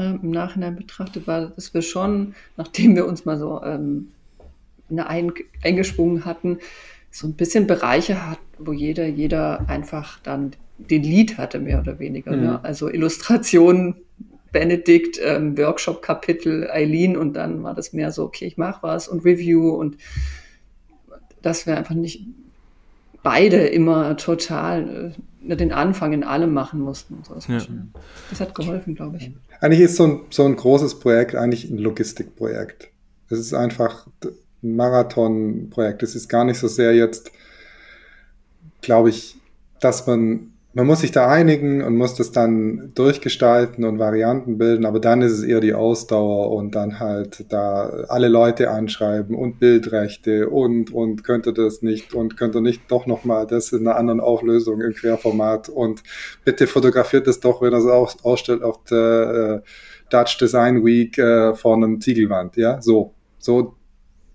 [SPEAKER 3] ähm, im Nachhinein betrachtet, war, dass wir schon, nachdem wir uns mal so ähm, eine ein, eingeschwungen hatten, so ein bisschen Bereiche hat, wo jeder, jeder einfach dann den Lied hatte, mehr oder weniger. Ne? Mhm. Ne? Also Illustration, Benedikt, ähm, Workshop-Kapitel, Eileen und dann war das mehr so, okay, ich mache was und Review und dass wir einfach nicht beide immer total äh, den Anfang in allem machen mussten. So. Das, ja. das, hat geholfen, glaube ich.
[SPEAKER 4] Eigentlich ist so ein, so ein großes Projekt eigentlich ein Logistikprojekt. Es ist einfach ein Marathonprojekt. Es ist gar nicht so sehr jetzt, glaube ich, dass man man muss sich da einigen und muss das dann durchgestalten und Varianten bilden, aber dann ist es eher die Ausdauer und dann halt da alle Leute anschreiben und Bildrechte und und könnte das nicht und könnte nicht doch nochmal das in einer anderen Auflösung im Querformat und bitte fotografiert es doch, wenn er es ausstellt auf der äh, Dutch Design Week äh, vor einem Ziegelwand, ja, so, so,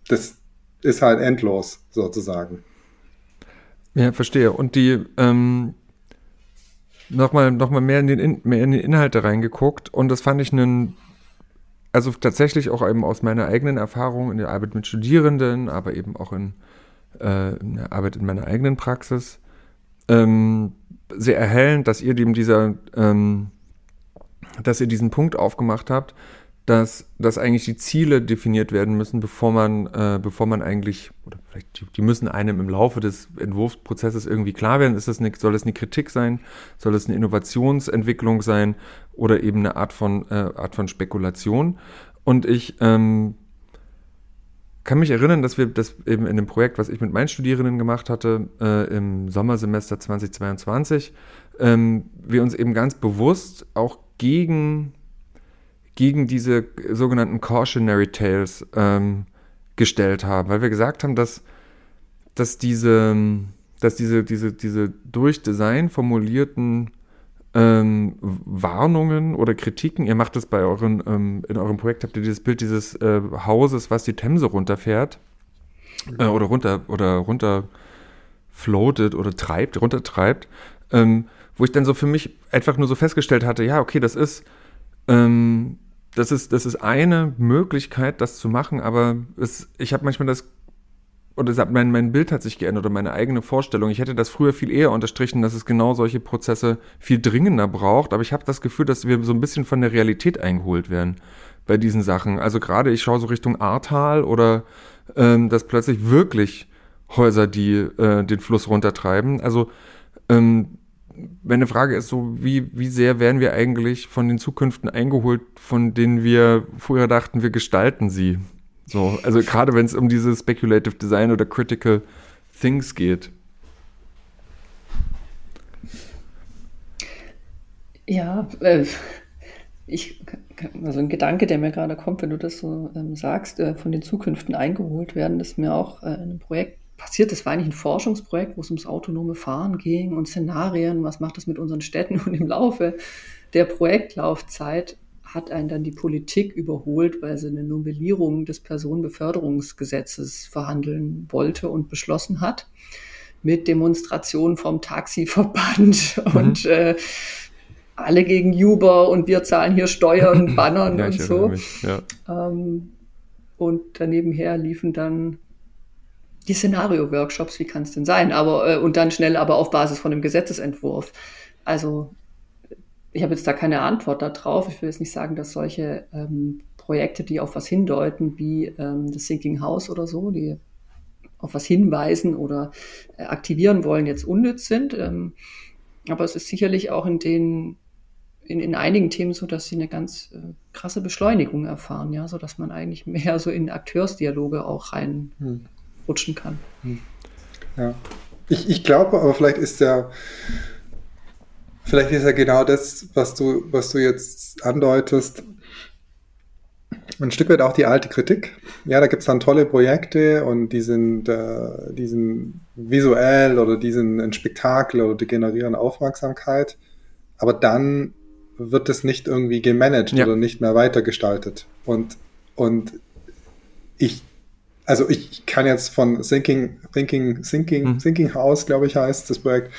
[SPEAKER 4] das ist halt endlos sozusagen.
[SPEAKER 2] Ja, verstehe. Und die, ähm, nochmal noch mal mehr, in den mehr in die Inhalte reingeguckt und das fand ich einen, also tatsächlich auch eben aus meiner eigenen Erfahrung in der Arbeit mit Studierenden, aber eben auch in, äh, in der Arbeit in meiner eigenen Praxis, ähm, sehr erhellend, dass ihr dem dieser, ähm, dass ihr diesen Punkt aufgemacht habt, dass, dass eigentlich die Ziele definiert werden müssen, bevor man, äh, bevor man eigentlich, oder vielleicht die, die, müssen einem im Laufe des Entwurfsprozesses irgendwie klar werden. Ist das eine, soll es eine Kritik sein? Soll es eine Innovationsentwicklung sein? Oder eben eine Art von, äh, Art von Spekulation? Und ich ähm, kann mich erinnern, dass wir das eben in dem Projekt, was ich mit meinen Studierenden gemacht hatte, äh, im Sommersemester 2022, ähm, wir uns eben ganz bewusst auch gegen gegen diese sogenannten Cautionary Tales ähm, gestellt haben, weil wir gesagt haben, dass, dass diese, dass diese, diese, diese durch Design formulierten ähm, Warnungen oder Kritiken, ihr macht das bei euren, ähm, in eurem Projekt, habt ihr dieses Bild dieses äh, Hauses, was die Themse runterfährt äh, oder runter oder runter floatet oder treibt, runtertreibt, ähm, wo ich dann so für mich einfach nur so festgestellt hatte, ja, okay, das ist ähm, das ist, das ist eine Möglichkeit, das zu machen, aber es, ich habe manchmal das, oder mein, mein Bild hat sich geändert oder meine eigene Vorstellung. Ich hätte das früher viel eher unterstrichen, dass es genau solche Prozesse viel dringender braucht, aber ich habe das Gefühl, dass wir so ein bisschen von der Realität eingeholt werden bei diesen Sachen. Also gerade ich schaue so Richtung Ahrtal oder ähm, dass plötzlich wirklich Häuser, die äh, den Fluss runtertreiben. Also ähm, meine Frage ist so, wie, wie sehr werden wir eigentlich von den Zukünften eingeholt, von denen wir früher dachten, wir gestalten sie? So, also gerade wenn es um diese Speculative Design oder Critical Things geht.
[SPEAKER 3] Ja, äh, ich, also ein Gedanke, der mir gerade kommt, wenn du das so ähm, sagst, äh, von den Zukünften eingeholt werden, ist mir auch äh, in einem Projekt passiert. Das war eigentlich ein Forschungsprojekt, wo es ums autonome Fahren ging und Szenarien, was macht das mit unseren Städten. Und im Laufe der Projektlaufzeit hat einen dann die Politik überholt, weil sie eine Novellierung des Personenbeförderungsgesetzes verhandeln wollte und beschlossen hat mit Demonstrationen vom Taxiverband mhm. und äh, alle gegen Uber und wir zahlen hier Steuern, Bannern ja, und so. ja. ähm, und daneben her liefen dann die Szenario-Workshops, wie kann es denn sein? Aber äh, und dann schnell aber auf Basis von einem Gesetzesentwurf. Also ich habe jetzt da keine Antwort darauf. Ich will jetzt nicht sagen, dass solche ähm, Projekte, die auf was hindeuten, wie ähm, das Sinking House oder so, die auf was hinweisen oder äh, aktivieren wollen, jetzt unnütz sind. Ähm, aber es ist sicherlich auch in den in, in einigen Themen so, dass sie eine ganz äh, krasse Beschleunigung erfahren, ja, so dass man eigentlich mehr so in Akteursdialoge auch rein hm rutschen kann. Hm.
[SPEAKER 4] Ja. Ich, ich glaube, aber vielleicht ist ja, vielleicht ist ja genau das, was du, was du jetzt andeutest, ein Stück weit auch die alte Kritik. Ja, da gibt es dann tolle Projekte und die sind, äh, die sind visuell oder die sind ein Spektakel oder die generieren Aufmerksamkeit. Aber dann wird es nicht irgendwie gemanagt ja. oder nicht mehr weitergestaltet. Und, und ich also ich kann jetzt von Thinking, Thinking, Thinking, hm. Thinking House, glaube ich, heißt das Projekt,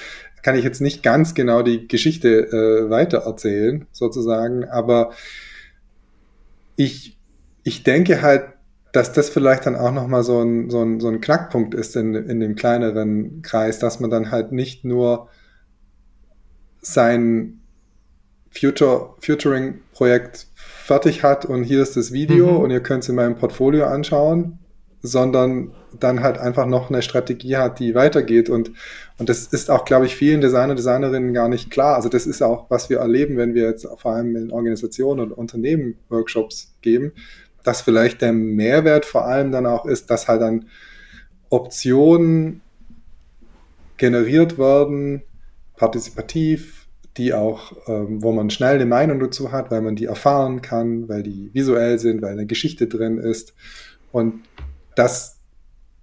[SPEAKER 4] kann ich jetzt nicht ganz genau die Geschichte äh, weiter erzählen, sozusagen, aber ich, ich denke halt, dass das vielleicht dann auch nochmal so ein, so, ein, so ein Knackpunkt ist in, in dem kleineren Kreis, dass man dann halt nicht nur sein Future, Futuring-Projekt fertig hat und hier ist das Video mhm. und ihr könnt es in meinem Portfolio anschauen, sondern dann halt einfach noch eine Strategie hat, die weitergeht. Und, und das ist auch, glaube ich, vielen Designer, Designerinnen gar nicht klar. Also das ist auch, was wir erleben, wenn wir jetzt vor allem in Organisationen und Unternehmen Workshops geben, dass vielleicht der Mehrwert vor allem dann auch ist, dass halt dann Optionen generiert werden, partizipativ, die auch, ähm, wo man schnell eine Meinung dazu hat, weil man die erfahren kann, weil die visuell sind, weil eine Geschichte drin ist. Und dass,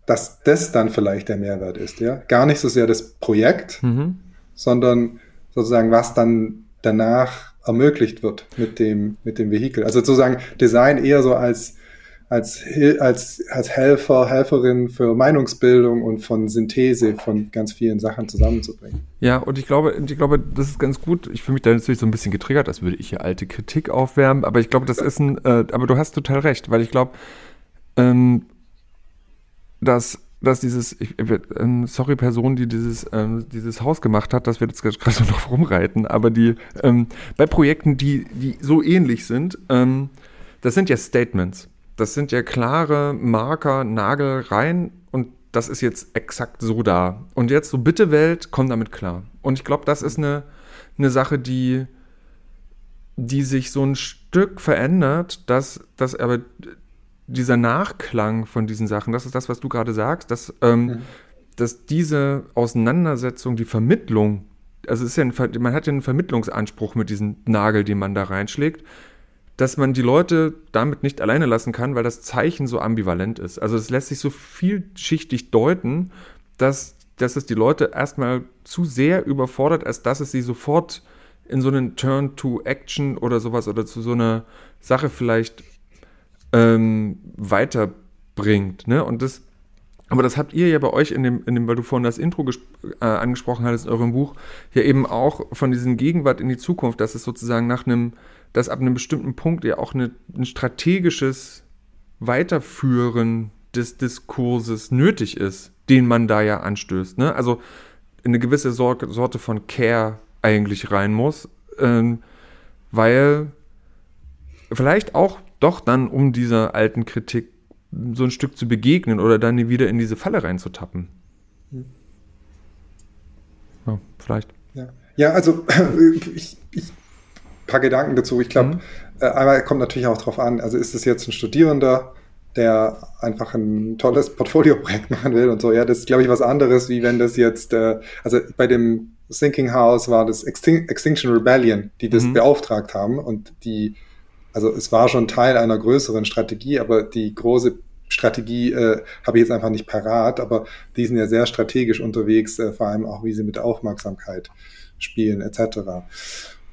[SPEAKER 4] dass das dann vielleicht der Mehrwert ist, ja. Gar nicht so sehr das Projekt, mhm. sondern sozusagen, was dann danach ermöglicht wird mit dem, mit dem Vehikel. Also sozusagen Design eher so als, als, als, als Helfer, Helferin für Meinungsbildung und von Synthese von ganz vielen Sachen zusammenzubringen.
[SPEAKER 2] Ja, und ich glaube, ich glaube, das ist ganz gut. Ich fühle mich da natürlich so ein bisschen getriggert, als würde ich hier alte Kritik aufwärmen, aber ich glaube, das ist ein, äh, aber du hast total recht, weil ich glaube, ähm, dass dass dieses, ich, ähm, sorry Person, die dieses, ähm, dieses Haus gemacht hat, dass wir jetzt gerade so noch rumreiten, aber die ähm, bei Projekten, die, die so ähnlich sind, ähm, das sind ja Statements. Das sind ja klare Marker, Nagel rein und das ist jetzt exakt so da. Und jetzt so, bitte Welt, komm damit klar. Und ich glaube, das ist eine, eine Sache, die, die sich so ein Stück verändert, dass, dass aber dieser Nachklang von diesen Sachen, das ist das, was du gerade sagst, dass, ähm, mhm. dass diese Auseinandersetzung, die Vermittlung, also es ist ja ein, man hat ja einen Vermittlungsanspruch mit diesem Nagel, den man da reinschlägt, dass man die Leute damit nicht alleine lassen kann, weil das Zeichen so ambivalent ist. Also es lässt sich so vielschichtig deuten, dass, dass es die Leute erstmal zu sehr überfordert, als dass es sie sofort in so einen Turn to Action oder sowas oder zu so einer Sache vielleicht ähm, weiterbringt. Ne? Und das, aber das habt ihr ja bei euch in dem, in dem weil du vorhin das Intro äh, angesprochen hattest in eurem Buch, ja eben auch von diesem Gegenwart in die Zukunft, dass es sozusagen nach einem, dass ab einem bestimmten Punkt ja auch eine, ein strategisches Weiterführen des Diskurses nötig ist, den man da ja anstößt. Ne? Also eine gewisse Sorte, Sorte von Care eigentlich rein muss, ähm, weil vielleicht auch doch dann, um dieser alten Kritik so ein Stück zu begegnen oder dann wieder in diese Falle reinzutappen. Hm. Ja, vielleicht.
[SPEAKER 4] Ja, ja also ich, ich paar Gedanken dazu. Ich glaube, mhm. äh, einmal kommt natürlich auch darauf an, also ist es jetzt ein Studierender, der einfach ein tolles Portfolio-Projekt machen will und so. Ja, das ist, glaube ich, was anderes, wie wenn das jetzt, äh, also bei dem Thinking House war das Extin Extinction Rebellion, die das mhm. beauftragt haben und die also es war schon Teil einer größeren Strategie, aber die große Strategie äh, habe ich jetzt einfach nicht parat, aber die sind ja sehr strategisch unterwegs, äh, vor allem auch, wie sie mit Aufmerksamkeit spielen, etc.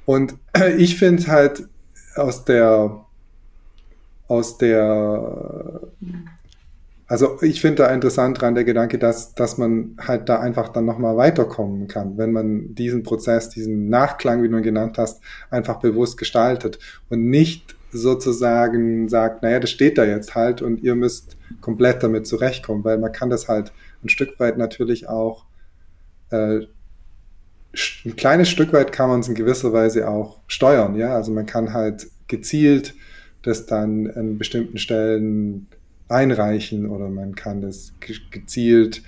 [SPEAKER 4] Und ich finde halt aus der aus der also ich finde da interessant dran der Gedanke, dass, dass man halt da einfach dann nochmal weiterkommen kann, wenn man diesen Prozess, diesen Nachklang, wie du ihn genannt hast, einfach bewusst gestaltet und nicht sozusagen sagt, naja, das steht da jetzt halt und ihr müsst komplett damit zurechtkommen, weil man kann das halt ein Stück weit natürlich auch, äh, ein kleines Stück weit kann man es in gewisser Weise auch steuern, ja, also man kann halt gezielt das dann an bestimmten Stellen einreichen oder man kann das gezielt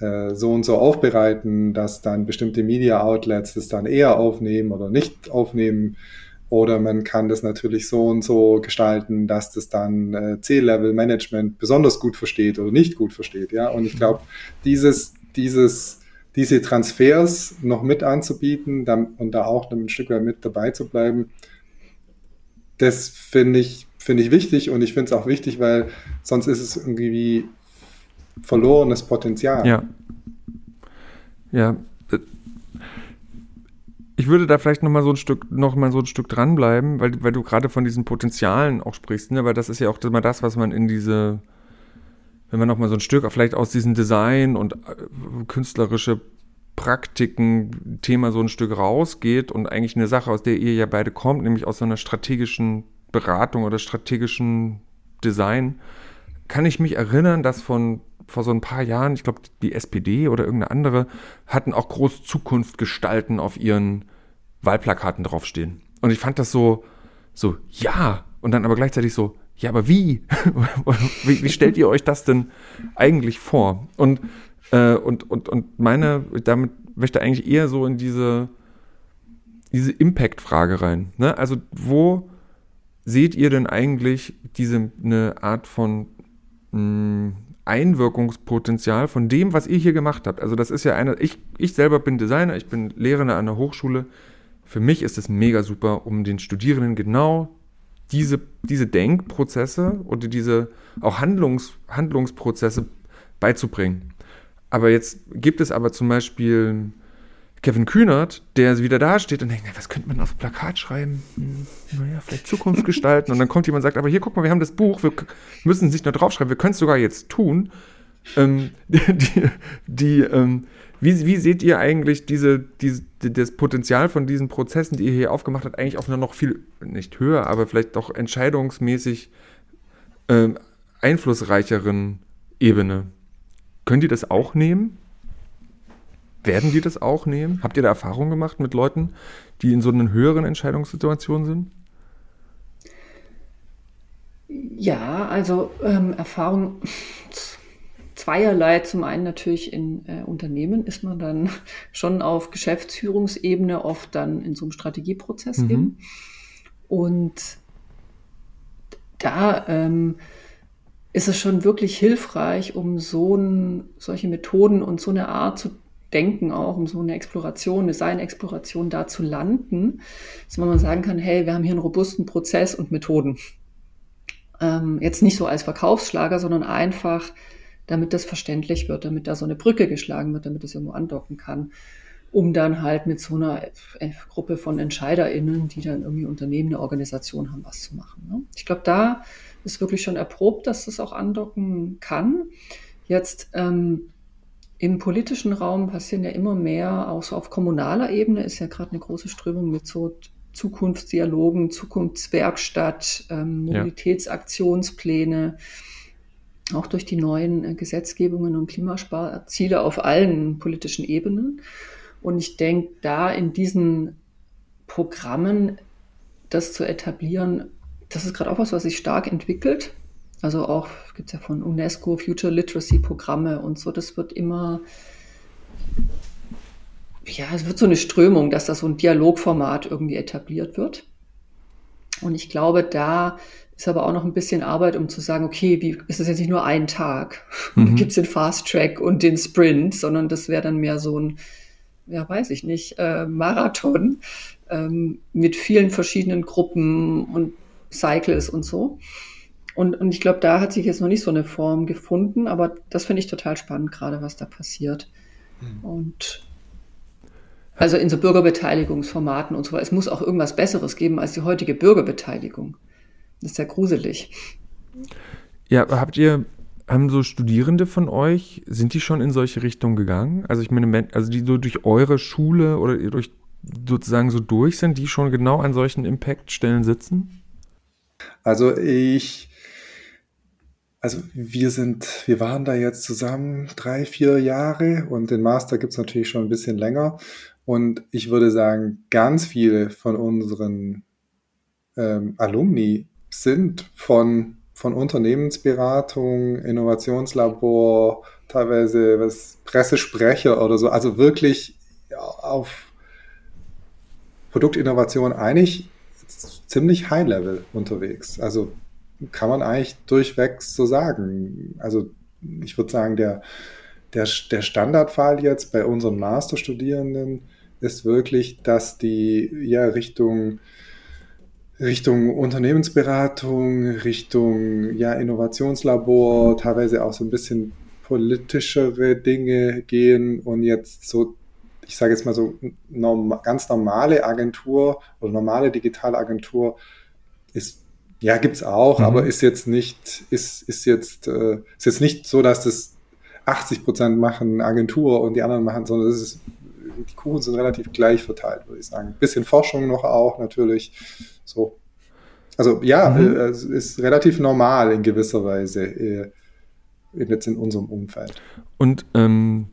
[SPEAKER 4] äh, so und so aufbereiten, dass dann bestimmte Media Outlets das dann eher aufnehmen oder nicht aufnehmen. Oder man kann das natürlich so und so gestalten, dass das dann äh, C-Level-Management besonders gut versteht oder nicht gut versteht. Ja, und ich glaube, dieses, dieses, diese Transfers noch mit anzubieten dann, und da auch ein Stück weit mit dabei zu bleiben, das finde ich finde ich wichtig und ich finde es auch wichtig, weil sonst ist es irgendwie verlorenes Potenzial.
[SPEAKER 2] Ja. Ja. Ich würde da vielleicht noch mal so ein Stück, noch mal so ein Stück dranbleiben, weil, weil du gerade von diesen Potenzialen auch sprichst, ne? weil das ist ja auch immer das, was man in diese, wenn man noch mal so ein Stück vielleicht aus diesem Design und äh, künstlerische Praktiken Thema so ein Stück rausgeht und eigentlich eine Sache, aus der ihr ja beide kommt, nämlich aus so einer strategischen Beratung oder strategischen Design, kann ich mich erinnern, dass von vor so ein paar Jahren, ich glaube, die SPD oder irgendeine andere, hatten auch groß Zukunft gestalten auf ihren Wahlplakaten draufstehen. Und ich fand das so, so, ja. Und dann aber gleichzeitig so, ja, aber wie? wie, wie stellt ihr euch das denn eigentlich vor? Und, äh, und, und, und meine, damit möchte eigentlich eher so in diese, diese Impact-Frage rein. Ne? Also, wo seht ihr denn eigentlich diese eine Art von mh, hm, Einwirkungspotenzial von dem, was ihr hier gemacht habt? Also, das ist ja eine, ich, ich selber bin Designer, ich bin Lehrender an der Hochschule. Für mich ist es mega super, um den Studierenden genau diese, diese Denkprozesse oder diese auch Handlungs, Handlungsprozesse beizubringen. Aber jetzt gibt es aber zum Beispiel Kevin Kühnert, der wieder da steht und denkt, was könnte man auf Plakat schreiben? Hm, naja, vielleicht Zukunft gestalten. Und dann kommt jemand und sagt, aber hier, guck mal, wir haben das Buch, wir müssen es nicht nur draufschreiben, wir können es sogar jetzt tun. Ähm, die, die, ähm, wie, wie seht ihr eigentlich diese, diese, das Potenzial von diesen Prozessen, die ihr hier aufgemacht habt, eigentlich auf einer noch viel, nicht höher, aber vielleicht doch entscheidungsmäßig äh, einflussreicheren Ebene? Könnt ihr das auch nehmen? Werden die das auch nehmen? Habt ihr da Erfahrungen gemacht mit Leuten, die in so einer höheren Entscheidungssituation sind?
[SPEAKER 3] Ja, also ähm, Erfahrung zweierlei. Zum einen natürlich in äh, Unternehmen ist man dann schon auf Geschäftsführungsebene oft dann in so einem Strategieprozess mhm. eben. Und da ähm, ist es schon wirklich hilfreich, um so ein, solche Methoden und so eine Art zu denken, auch um so eine Exploration, Design-Exploration da zu landen, dass man sagen kann, hey, wir haben hier einen robusten Prozess und Methoden. Ähm, jetzt nicht so als Verkaufsschlager, sondern einfach damit das verständlich wird, damit da so eine Brücke geschlagen wird, damit es irgendwo andocken kann, um dann halt mit so einer Gruppe von EntscheiderInnen, die dann irgendwie Unternehmen, eine Organisation haben, was zu machen. Ne? Ich glaube, da ist wirklich schon erprobt, dass das auch andocken kann. Jetzt ähm, im politischen Raum passieren ja immer mehr, auch so auf kommunaler Ebene ist ja gerade eine große Strömung mit so Zukunftsdialogen, Zukunftswerkstatt, ähm, Mobilitätsaktionspläne auch durch die neuen äh, Gesetzgebungen und Klimasparziele auf allen politischen Ebenen. Und ich denke, da in diesen Programmen das zu etablieren, das ist gerade auch was, was sich stark entwickelt. Also auch gibt es ja von UNESCO Future Literacy Programme und so. Das wird immer, ja, es wird so eine Strömung, dass da so ein Dialogformat irgendwie etabliert wird. Und ich glaube, da ist aber auch noch ein bisschen Arbeit, um zu sagen, okay, wie ist das jetzt nicht nur ein Tag? Mhm. Gibt es den Fast Track und den Sprint, sondern das wäre dann mehr so ein, ja, weiß ich nicht, äh, Marathon ähm, mit vielen verschiedenen Gruppen und Cycles und so. Und, und ich glaube, da hat sich jetzt noch nicht so eine Form gefunden, aber das finde ich total spannend, gerade was da passiert. Mhm. Und also in so Bürgerbeteiligungsformaten und so weiter. Es muss auch irgendwas Besseres geben als die heutige Bürgerbeteiligung. Das ist ja gruselig.
[SPEAKER 2] Ja, habt ihr, haben so Studierende von euch, sind die schon in solche Richtungen gegangen? Also ich meine, also die so durch eure Schule oder durch sozusagen so durch sind, die schon genau an solchen Impact-Stellen sitzen?
[SPEAKER 4] Also ich, also wir sind, wir waren da jetzt zusammen drei, vier Jahre und den Master gibt es natürlich schon ein bisschen länger. Und ich würde sagen, ganz viele von unseren ähm, Alumni sind von, von Unternehmensberatung, Innovationslabor, teilweise was Pressesprecher oder so, also wirklich auf Produktinnovation eigentlich ziemlich High Level unterwegs. Also kann man eigentlich durchweg so sagen. Also ich würde sagen, der, der, der Standardfall jetzt bei unseren Masterstudierenden ist wirklich, dass die ja Richtung Richtung Unternehmensberatung, Richtung ja, Innovationslabor, teilweise auch so ein bisschen politischere Dinge gehen und jetzt so, ich sage jetzt mal so, norm ganz normale Agentur oder normale Digitalagentur ist ja, gibt's auch, mhm. aber ist jetzt nicht, ist, ist jetzt, äh, ist jetzt nicht so, dass das 80 Prozent machen Agentur und die anderen machen, sondern das ist, die Kuchen sind relativ gleich verteilt, würde ich sagen. Ein bisschen Forschung noch auch, natürlich. So. Also ja, mhm. äh, ist relativ normal in gewisser Weise. Äh, jetzt in unserem Umfeld.
[SPEAKER 2] Und ähm,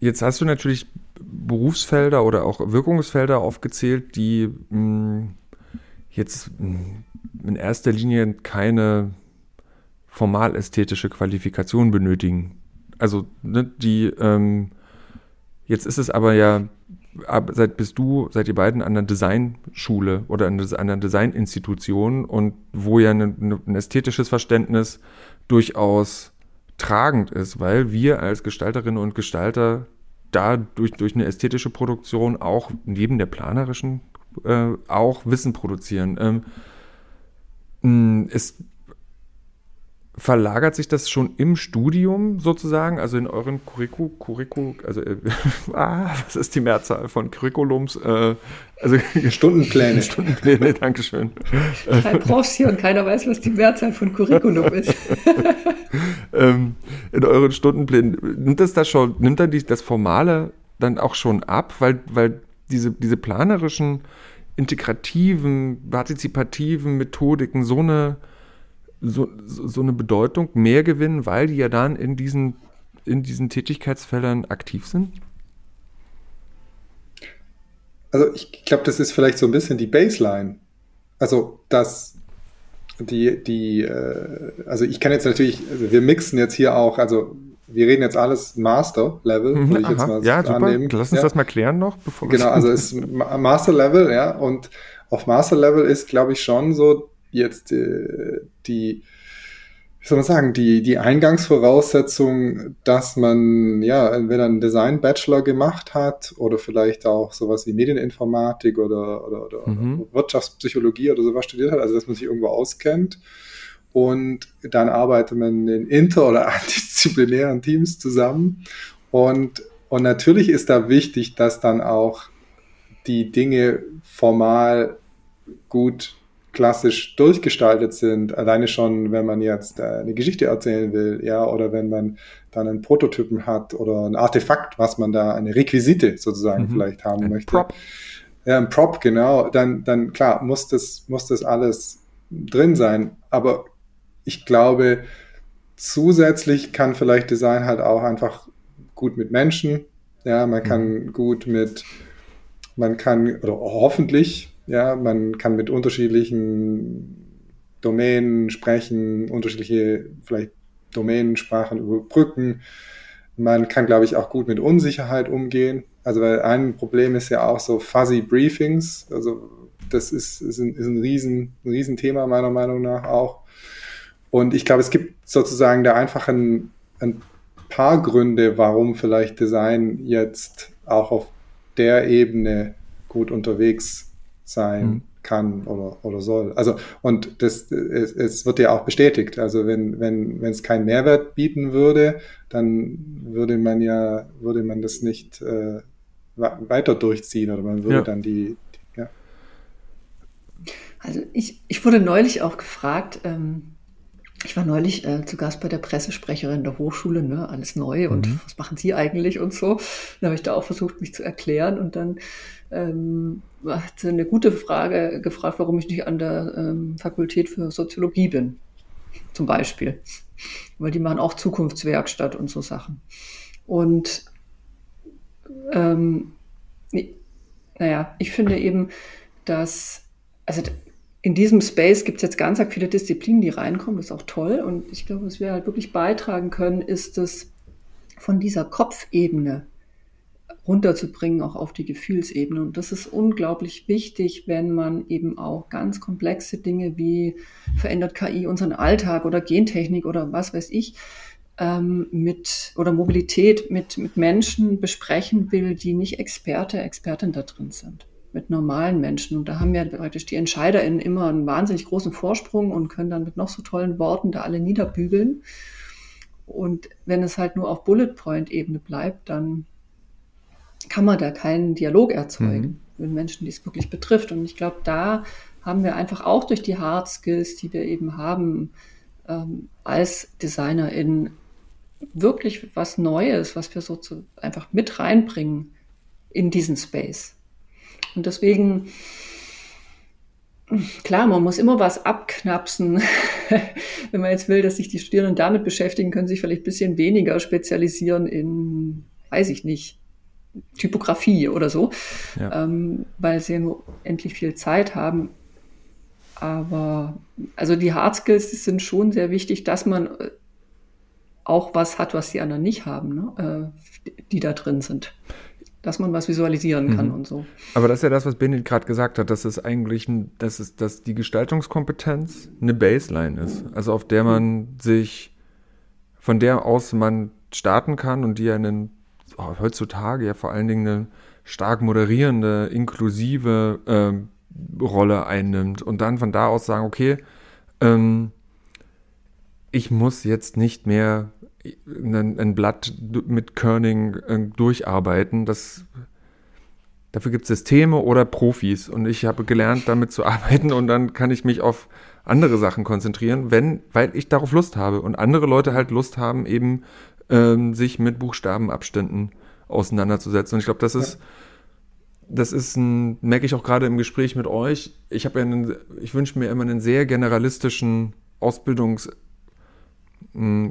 [SPEAKER 2] jetzt hast du natürlich Berufsfelder oder auch Wirkungsfelder aufgezählt, die mh, hm, jetzt mh, in erster Linie keine formal ästhetische Qualifikation benötigen. Also ne, die ähm, jetzt ist es aber ja seit bist du, seid ihr beiden an einer Designschule oder an einer Designinstitution und wo ja eine, eine, ein ästhetisches Verständnis durchaus tragend ist, weil wir als Gestalterinnen und Gestalter da durch, durch eine ästhetische Produktion auch neben der planerischen äh, auch Wissen produzieren. Ähm, es verlagert sich das schon im Studium sozusagen, also in euren Curricu, Curricu also äh, ah, was ist die Mehrzahl von Curriculums? Äh,
[SPEAKER 4] also Stundenpläne.
[SPEAKER 2] Stundenpläne, Dankeschön.
[SPEAKER 3] Kein Profs hier und keiner weiß, was die Mehrzahl von Curriculum ist.
[SPEAKER 2] ähm, in euren Stundenplänen nimmt das da schon, nimmt dann die, das Formale dann auch schon ab, weil, weil diese, diese planerischen, integrativen, partizipativen Methodiken so eine so, so eine Bedeutung mehr gewinnen, weil die ja dann in diesen, in diesen Tätigkeitsfeldern aktiv sind?
[SPEAKER 4] Also ich glaube, das ist vielleicht so ein bisschen die Baseline. Also dass die, die, äh, also ich kann jetzt natürlich, also wir mixen jetzt hier auch, also wir reden jetzt alles Master-Level,
[SPEAKER 2] mhm, würde ich jetzt mal ja, super. annehmen. Lass uns ja. das mal klären noch,
[SPEAKER 4] bevor Genau, also es ist Master-Level, ja, und auf Master-Level ist, glaube ich, schon so jetzt äh, die, wie soll man sagen, die, die Eingangsvoraussetzung, dass man ja entweder einen Design-Bachelor gemacht hat oder vielleicht auch sowas wie Medieninformatik oder, oder, oder, mhm. Wirtschaftspsychologie oder sowas studiert hat, also dass man sich irgendwo auskennt. Und dann arbeitet man in inter- oder antidisziplinären Teams zusammen. Und, und natürlich ist da wichtig, dass dann auch die Dinge formal gut klassisch durchgestaltet sind, alleine schon, wenn man jetzt äh, eine Geschichte erzählen will, ja, oder wenn man dann einen Prototypen hat oder ein Artefakt, was man da, eine Requisite sozusagen mhm. vielleicht haben ein möchte. Prop. Ja, ein Prop, genau, dann, dann klar, muss das, muss das alles drin sein. Aber ich glaube, zusätzlich kann vielleicht Design halt auch einfach gut mit Menschen, ja, man kann mhm. gut mit, man kann, oder hoffentlich ja, man kann mit unterschiedlichen Domänen sprechen, unterschiedliche vielleicht Domänensprachen überbrücken. Man kann, glaube ich, auch gut mit Unsicherheit umgehen. Also, weil ein Problem ist ja auch so fuzzy Briefings. Also, das ist, ist, ein, ist ein, Riesen, ein Riesenthema meiner Meinung nach auch. Und ich glaube, es gibt sozusagen da einfach ein, ein paar Gründe, warum vielleicht Design jetzt auch auf der Ebene gut unterwegs sein mhm. kann oder, oder soll. Also, und das, es, es, wird ja auch bestätigt. Also, wenn, wenn, wenn es keinen Mehrwert bieten würde, dann würde man ja, würde man das nicht äh, weiter durchziehen oder man würde ja. dann die, die, ja.
[SPEAKER 3] Also, ich, ich wurde neulich auch gefragt, ähm, ich war neulich äh, zu Gast bei der Pressesprecherin der Hochschule, ne, alles neu und mhm. was machen Sie eigentlich und so. Dann habe ich da auch versucht, mich zu erklären und dann ähm, hat eine gute Frage gefragt, warum ich nicht an der ähm, Fakultät für Soziologie bin, zum Beispiel. Weil die machen auch Zukunftswerkstatt und so Sachen. Und ähm, naja, ich finde eben, dass, also in diesem Space gibt es jetzt ganz viele Disziplinen, die reinkommen, das ist auch toll. Und ich glaube, was wir halt wirklich beitragen können, ist es von dieser Kopfebene runterzubringen, auch auf die Gefühlsebene. Und das ist unglaublich wichtig, wenn man eben auch ganz komplexe Dinge wie verändert KI unseren Alltag oder Gentechnik oder was weiß ich, ähm, mit oder Mobilität mit, mit Menschen besprechen will, die nicht Experte, Expertin da drin sind. Mit normalen Menschen. Und da haben ja praktisch die EntscheiderInnen immer einen wahnsinnig großen Vorsprung und können dann mit noch so tollen Worten da alle niederbügeln. Und wenn es halt nur auf Bullet Point Ebene bleibt, dann kann man da keinen Dialog erzeugen mhm. mit Menschen, die es wirklich betrifft. Und ich glaube, da haben wir einfach auch durch die Hard Skills, die wir eben haben, ähm, als DesignerInnen wirklich was Neues, was wir so zu, einfach mit reinbringen in diesen Space. Und deswegen, klar, man muss immer was abknapsen. Wenn man jetzt will, dass sich die Studierenden damit beschäftigen, können sich vielleicht ein bisschen weniger spezialisieren in, weiß ich nicht, Typografie oder so, ja. ähm, weil sie ja nur endlich viel Zeit haben. Aber also die Hard Skills die sind schon sehr wichtig, dass man äh, auch was hat, was die anderen nicht haben, ne? äh, die da drin sind dass man was visualisieren kann mhm. und so.
[SPEAKER 2] Aber das ist ja das, was Benedikt gerade gesagt hat, dass es eigentlich, ein, dass es, dass die Gestaltungskompetenz eine Baseline ist, also auf der man sich, von der aus man starten kann und die einen, heutzutage ja vor allen Dingen eine stark moderierende, inklusive äh, Rolle einnimmt und dann von da aus sagen, okay, ähm, ich muss jetzt nicht mehr ein, ein Blatt mit Kerning äh, durcharbeiten. Das, dafür gibt es Systeme oder Profis und ich habe gelernt, damit zu arbeiten und dann kann ich mich auf andere Sachen konzentrieren, wenn, weil ich darauf Lust habe und andere Leute halt Lust haben, eben ähm, sich mit Buchstabenabständen auseinanderzusetzen. Und ich glaube, das ist, das ist ein, merke ich auch gerade im Gespräch mit euch. Ich habe ja einen, ich wünsche mir immer einen sehr generalistischen Ausbildungs-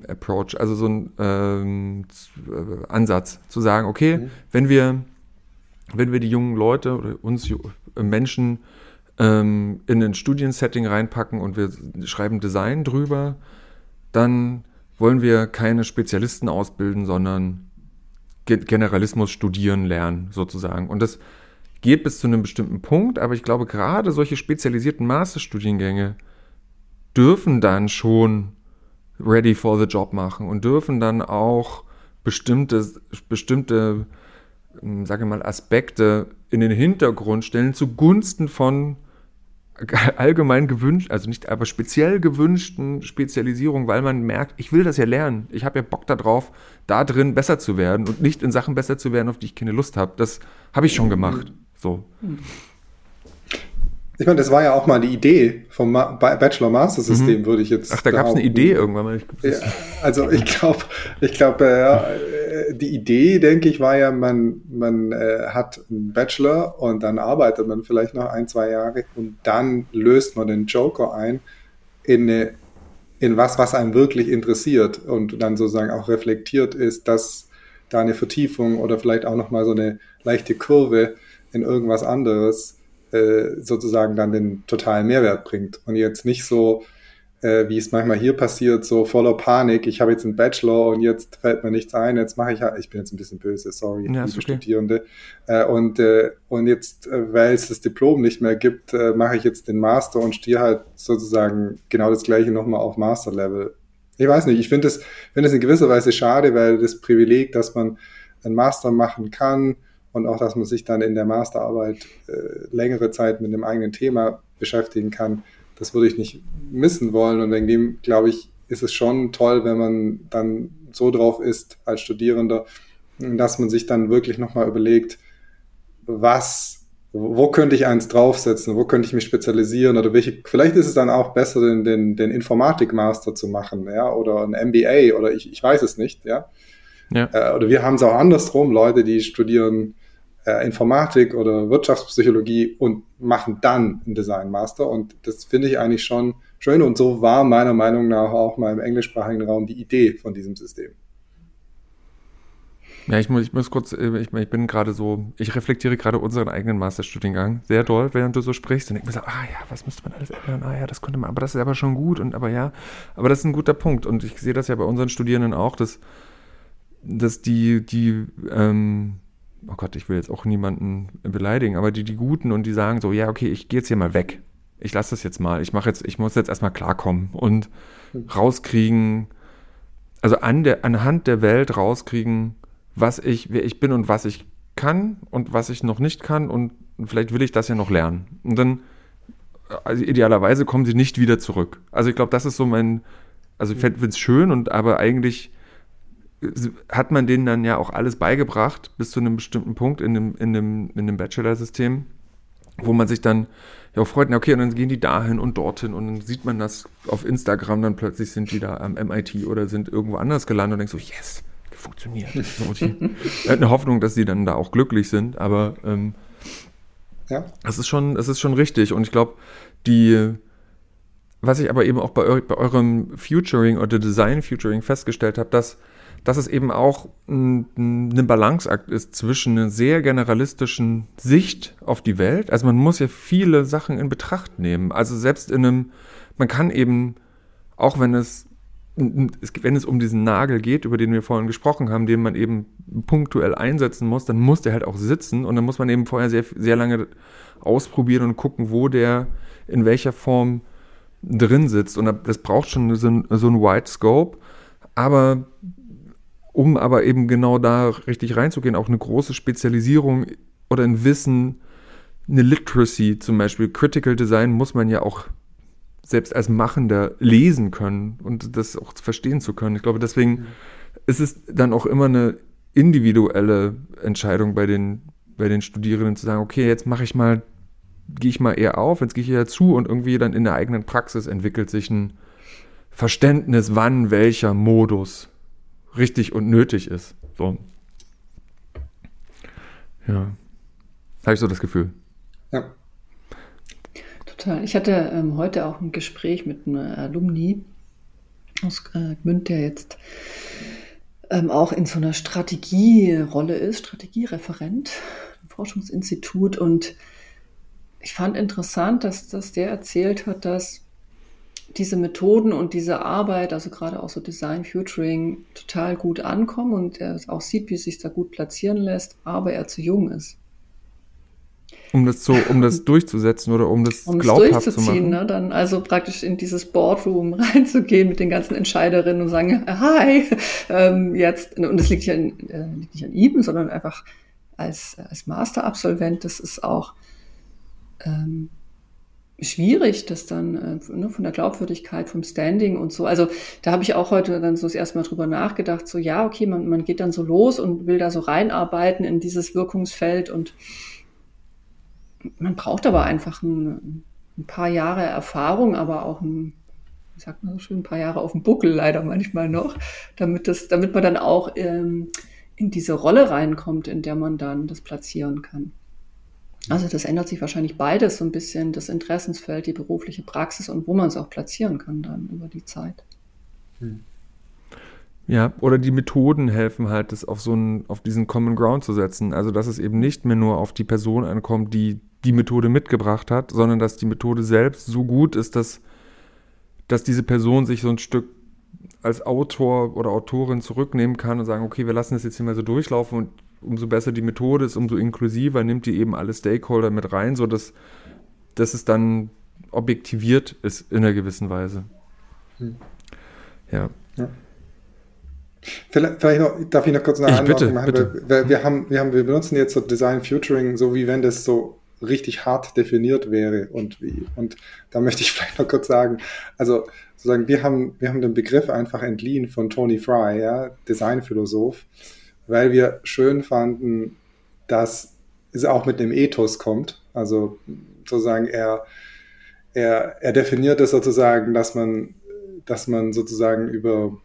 [SPEAKER 2] Approach, also so ein ähm, äh, Ansatz, zu sagen, okay, mhm. wenn wir, wenn wir die jungen Leute oder uns äh, Menschen ähm, in ein Studiensetting reinpacken und wir schreiben Design drüber, dann wollen wir keine Spezialisten ausbilden, sondern Generalismus studieren lernen, sozusagen. Und das geht bis zu einem bestimmten Punkt, aber ich glaube, gerade solche spezialisierten Masterstudiengänge dürfen dann schon ready for the job machen und dürfen dann auch bestimmte, bestimmte hm, sage mal, Aspekte in den Hintergrund stellen zugunsten von allgemein gewünscht, also nicht, aber speziell gewünschten Spezialisierung, weil man merkt, ich will das ja lernen. Ich habe ja Bock darauf, da drin besser zu werden und nicht in Sachen besser zu werden, auf die ich keine Lust habe. Das habe ich schon gemacht. So.
[SPEAKER 4] Ich meine, das war ja auch mal die Idee vom Bachelor-Master-System, mhm. würde ich jetzt.
[SPEAKER 2] Ach, da gab es eine Idee irgendwann mal.
[SPEAKER 4] Ja, also ich glaube, ich glaube, äh, die Idee, denke ich, war ja, man, man äh, hat einen Bachelor und dann arbeitet man vielleicht noch ein, zwei Jahre und dann löst man den Joker ein in eine, in was, was einem wirklich interessiert und dann sozusagen auch reflektiert ist, dass da eine Vertiefung oder vielleicht auch nochmal so eine leichte Kurve in irgendwas anderes äh, sozusagen dann den totalen Mehrwert bringt und jetzt nicht so, äh, wie es manchmal hier passiert, so voller Panik, ich habe jetzt einen Bachelor und jetzt fällt mir nichts ein, jetzt mache ich, ich bin jetzt ein bisschen böse, sorry, ja, liebe okay. Studierende, äh, und, äh, und jetzt, äh, weil es das Diplom nicht mehr gibt, äh, mache ich jetzt den Master und stehe halt sozusagen genau das gleiche nochmal auf Master-Level. Ich weiß nicht, ich finde es find in gewisser Weise schade, weil das Privileg, dass man einen Master machen kann, und auch, dass man sich dann in der Masterarbeit äh, längere Zeit mit dem eigenen Thema beschäftigen kann, das würde ich nicht missen wollen. Und wegen dem, glaube ich, ist es schon toll, wenn man dann so drauf ist als Studierender, dass man sich dann wirklich nochmal überlegt, was, wo könnte ich eins draufsetzen, wo könnte ich mich spezialisieren oder welche, vielleicht ist es dann auch besser, den, den, den Informatik-Master zu machen, ja, oder ein MBA oder ich, ich weiß es nicht, ja. ja. Äh, oder wir haben es auch andersrum, Leute, die studieren äh, Informatik oder Wirtschaftspsychologie und machen dann einen Design Master. Und das finde ich eigentlich schon schön. Und so war meiner Meinung nach auch mal im englischsprachigen Raum die Idee von diesem System.
[SPEAKER 2] Ja, ich muss, ich muss kurz, äh, ich, ich bin gerade so, ich reflektiere gerade unseren eigenen Masterstudiengang sehr doll, während du so sprichst und denke mir so, ah ja, was müsste man alles ändern? Ah ja, das könnte man, aber das ist aber schon gut und aber ja, aber das ist ein guter Punkt und ich sehe das ja bei unseren Studierenden auch, dass, dass die, die, ähm, oh Gott, ich will jetzt auch niemanden beleidigen, aber die, die Guten und die sagen so, ja, okay, ich gehe jetzt hier mal weg. Ich lasse das jetzt mal. Ich mache jetzt, ich muss jetzt erstmal klarkommen und rauskriegen, also an der, anhand der Welt rauskriegen, was ich, wer ich bin und was ich kann und was ich noch nicht kann und vielleicht will ich das ja noch lernen. Und dann, also idealerweise kommen sie nicht wieder zurück. Also ich glaube, das ist so mein, also ich finde es schön und aber eigentlich hat man denen dann ja auch alles beigebracht bis zu einem bestimmten Punkt in dem, in dem, in dem Bachelor-System, wo man sich dann ja auch freut, okay, und dann gehen die dahin und dorthin und dann sieht man das auf Instagram, dann plötzlich sind die da am MIT oder sind irgendwo anders gelandet und denkt so, yes, funktioniert. So, die, eine Hoffnung, dass sie dann da auch glücklich sind, aber ähm, ja. das ist schon, das ist schon richtig und ich glaube, die, was ich aber eben auch bei, eu bei eurem Futuring oder Design Futuring festgestellt habe, dass, dass es eben auch ein, Balanceakt ist zwischen einer sehr generalistischen Sicht auf die Welt. Also man muss ja viele Sachen in Betracht nehmen. Also selbst in einem, man kann eben, auch wenn es wenn es um diesen Nagel geht, über den wir vorhin gesprochen haben, den man eben punktuell einsetzen muss, dann muss der halt auch sitzen und dann muss man eben vorher sehr, sehr lange ausprobieren und gucken, wo der in welcher Form drin sitzt. Und das braucht schon so ein, so ein Wide Scope. Aber um aber eben genau da richtig reinzugehen, auch eine große Spezialisierung oder ein Wissen, eine Literacy zum Beispiel, Critical Design muss man ja auch selbst als Machender lesen können und das auch verstehen zu können. Ich glaube, deswegen mhm. ist es dann auch immer eine individuelle Entscheidung bei den, bei den Studierenden zu sagen, okay, jetzt mache ich mal, gehe ich mal eher auf, jetzt gehe ich eher zu und irgendwie dann in der eigenen Praxis entwickelt sich ein Verständnis, wann welcher Modus richtig und nötig ist. So. Ja. Habe ich so das Gefühl.
[SPEAKER 3] Ja. Total. Ich hatte ähm, heute auch ein Gespräch mit einer Alumni aus äh, Gmünd, der jetzt ähm, auch in so einer Strategierolle ist, Strategiereferent im Forschungsinstitut. Und ich fand interessant, dass, dass der erzählt hat, dass diese Methoden und diese Arbeit, also gerade auch so Design Futuring, total gut ankommen und er auch sieht, wie es sich da gut platzieren lässt, aber er zu jung ist.
[SPEAKER 2] Um das so, um das durchzusetzen oder um das um glaubhaft zu machen.
[SPEAKER 3] Ne? Dann also praktisch in dieses Boardroom reinzugehen mit den ganzen Entscheiderinnen und sagen, hi, ähm, jetzt, und das liegt, ja in, äh, liegt nicht an ihm, sondern einfach als, als Masterabsolvent, das ist auch ähm, schwierig, das dann äh, ne, von der Glaubwürdigkeit, vom Standing und so. Also da habe ich auch heute dann so das erste Mal drüber nachgedacht, so ja, okay, man, man geht dann so los und will da so reinarbeiten in dieses Wirkungsfeld und man braucht aber einfach ein, ein, paar Jahre Erfahrung, aber auch ein, wie sagt man so schön, ein paar Jahre auf dem Buckel leider manchmal noch, damit, das, damit man dann auch ähm, in diese Rolle reinkommt, in der man dann das platzieren kann. Also das ändert sich wahrscheinlich beides so ein bisschen, das Interessensfeld, die berufliche Praxis und wo man es auch platzieren kann dann über die Zeit. Hm.
[SPEAKER 2] Ja, oder die Methoden helfen halt, das auf so einen, auf diesen Common Ground zu setzen. Also, dass es eben nicht mehr nur auf die Person ankommt, die die Methode mitgebracht hat, sondern dass die Methode selbst so gut ist, dass, dass diese Person sich so ein Stück als Autor oder Autorin zurücknehmen kann und sagen, okay, wir lassen das jetzt hier mal so durchlaufen und umso besser die Methode ist, umso inklusiver nimmt die eben alle Stakeholder mit rein, sodass dass es dann objektiviert ist in einer gewissen Weise. Hm. Ja. ja.
[SPEAKER 4] Vielleicht, vielleicht noch, darf ich noch kurz eine
[SPEAKER 2] Anmerkung machen? Bitte.
[SPEAKER 4] Wir, wir, haben, wir, haben, wir benutzen jetzt so Design Futuring, so wie wenn das so richtig hart definiert wäre und wie. Und da möchte ich vielleicht noch kurz sagen, also sozusagen, wir haben, wir haben den Begriff einfach entliehen von Tony Fry, ja, Designphilosoph, weil wir schön fanden, dass es auch mit dem Ethos kommt. Also sozusagen er, er, er definiert es sozusagen, dass man, dass man sozusagen über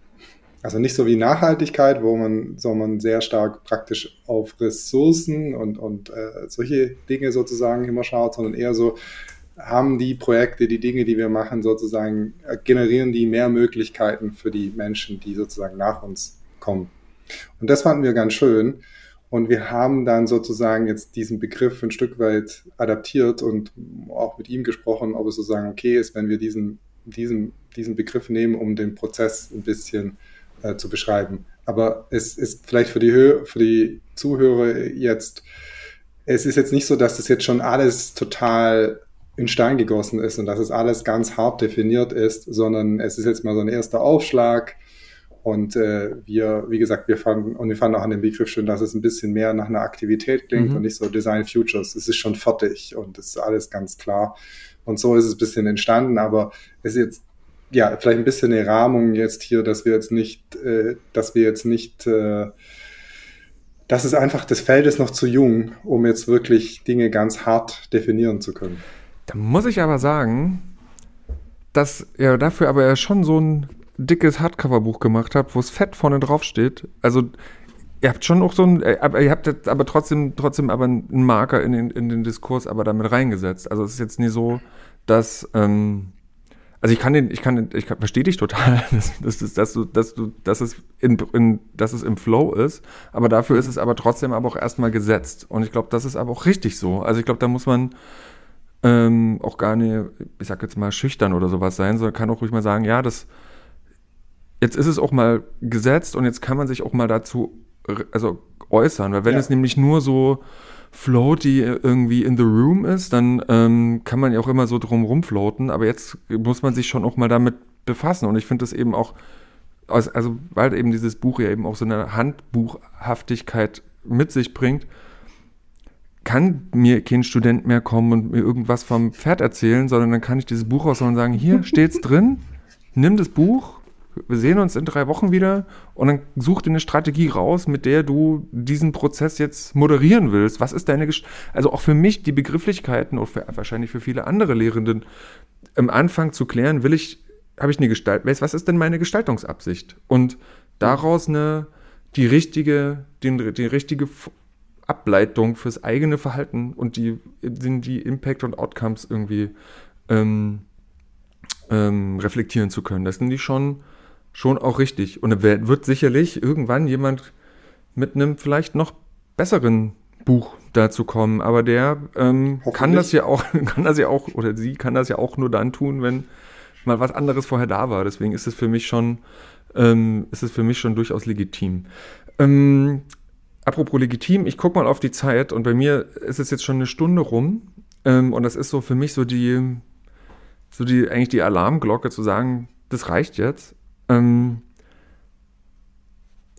[SPEAKER 4] also nicht so wie Nachhaltigkeit, wo man, so man sehr stark praktisch auf Ressourcen und, und äh, solche Dinge sozusagen immer schaut, sondern eher so, haben die Projekte, die Dinge, die wir machen, sozusagen, äh, generieren die mehr Möglichkeiten für die Menschen, die sozusagen nach uns kommen. Und das fanden wir ganz schön. Und wir haben dann sozusagen jetzt diesen Begriff ein Stück weit adaptiert und auch mit ihm gesprochen, ob es sozusagen okay ist, wenn wir diesen, diesen, diesen Begriff nehmen, um den Prozess ein bisschen äh, zu beschreiben. Aber es ist vielleicht für die, Hö für die Zuhörer jetzt, es ist jetzt nicht so, dass das jetzt schon alles total in Stein gegossen ist und dass es alles ganz hart definiert ist, sondern es ist jetzt mal so ein erster Aufschlag. Und äh, wir, wie gesagt, wir fanden, und wir fanden auch an dem Begriff schön, dass es ein bisschen mehr nach einer Aktivität klingt mhm. und nicht so Design Futures. Es ist schon fertig und es ist alles ganz klar. Und so ist es ein bisschen entstanden, aber es ist jetzt ja, vielleicht ein bisschen eine Rahmung jetzt hier, dass wir jetzt nicht, äh, dass wir jetzt nicht, äh, das ist einfach, das Feld ist noch zu jung, um jetzt wirklich Dinge ganz hart definieren zu können.
[SPEAKER 2] Da muss ich aber sagen, dass ihr dafür aber ja schon so ein dickes Hardcover-Buch gemacht habt, wo es fett vorne drauf steht. Also ihr habt schon auch so ein, äh, ihr habt jetzt aber trotzdem, trotzdem aber einen Marker in den, in den Diskurs aber damit reingesetzt. Also es ist jetzt nie so, dass, ähm, also ich kann den, ich kann, den, ich kann, verstehe dich total, dass, dass, dass, du, dass du, dass es in, in, dass es im Flow ist, aber dafür ist es aber trotzdem aber auch erstmal gesetzt. Und ich glaube, das ist aber auch richtig so. Also ich glaube, da muss man ähm, auch gar nicht, ich sag jetzt mal, schüchtern oder sowas sein, sondern kann auch ruhig mal sagen, ja, das, jetzt ist es auch mal gesetzt und jetzt kann man sich auch mal dazu, also äußern, weil wenn ja. es nämlich nur so floaty irgendwie in the room ist, dann ähm, kann man ja auch immer so drum rumfloaten, aber jetzt muss man sich schon auch mal damit befassen und ich finde das eben auch, also weil eben dieses Buch ja eben auch so eine Handbuchhaftigkeit mit sich bringt, kann mir kein Student mehr kommen und mir irgendwas vom Pferd erzählen, sondern dann kann ich dieses Buch rausholen und sagen, hier steht's drin, nimm das Buch, wir sehen uns in drei Wochen wieder und dann such dir eine Strategie raus, mit der du diesen Prozess jetzt moderieren willst. Was ist deine, Gest also auch für mich die Begrifflichkeiten und für, wahrscheinlich für viele andere Lehrenden am Anfang zu klären, will ich, habe ich eine Gestalt, was ist denn meine Gestaltungsabsicht? Und daraus eine, die richtige, den, die richtige Ableitung fürs eigene Verhalten und die, die Impact und Outcomes irgendwie ähm, ähm, reflektieren zu können. Das sind die schon, schon auch richtig. Und es wird sicherlich irgendwann jemand mit einem vielleicht noch besseren Buch dazu kommen, aber der ähm, kann das ja auch, kann das ja auch, oder sie kann das ja auch nur dann tun, wenn mal was anderes vorher da war. Deswegen ist es für mich schon, ähm, ist es für mich schon durchaus legitim. Ähm, Apropos legitim, ich gucke mal auf die Zeit und bei mir ist es jetzt schon eine Stunde rum ähm, und das ist so für mich so die, so die, eigentlich die Alarmglocke zu sagen, das reicht jetzt. Ähm,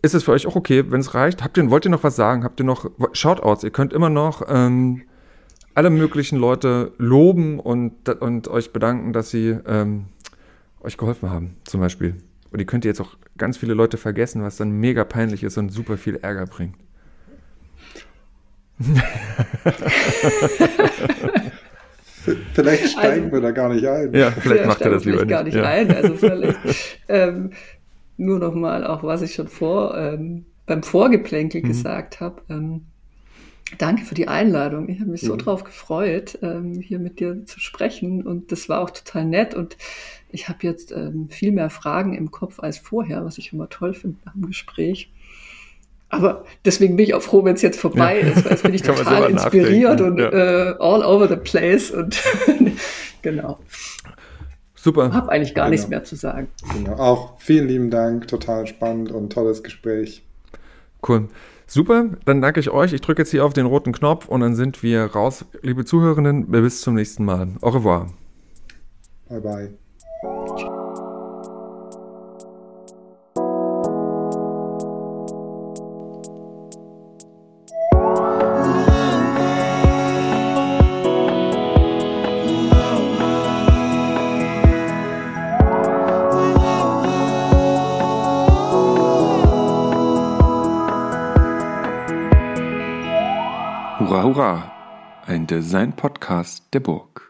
[SPEAKER 2] ist es für euch auch okay, wenn es reicht? Habt ihr, wollt ihr noch was sagen? Habt ihr noch Shoutouts? Ihr könnt immer noch ähm, alle möglichen Leute loben und, und euch bedanken, dass sie ähm, euch geholfen haben, zum Beispiel. Und ihr könnt jetzt auch ganz viele Leute vergessen, was dann mega peinlich ist und super viel Ärger bringt.
[SPEAKER 4] vielleicht steigen also, wir da gar nicht ein.
[SPEAKER 2] Ja, vielleicht macht er das lieber nicht.
[SPEAKER 3] gar nicht ja. ein. Also vielleicht ähm, nur noch mal auch, was ich schon vor ähm, beim Vorgeplänkel mhm. gesagt habe. Ähm, danke für die Einladung. Ich habe mich mhm. so drauf gefreut, ähm, hier mit dir zu sprechen und das war auch total nett und ich habe jetzt ähm, viel mehr Fragen im Kopf als vorher, was ich immer toll finde nach dem Gespräch. Aber deswegen bin ich auch froh, wenn es jetzt vorbei ja. ist, weil jetzt bin ich total inspiriert und ja. äh, all over the place und genau.
[SPEAKER 2] Super.
[SPEAKER 3] Habe eigentlich gar genau. nichts mehr zu sagen.
[SPEAKER 4] Genau. Auch vielen lieben Dank, total spannend und tolles Gespräch.
[SPEAKER 2] Cool. Super, dann danke ich euch. Ich drücke jetzt hier auf den roten Knopf und dann sind wir raus. Liebe Zuhörenden, bis zum nächsten Mal. Au revoir.
[SPEAKER 4] Bye bye.
[SPEAKER 1] Ein Design-Podcast der Burg.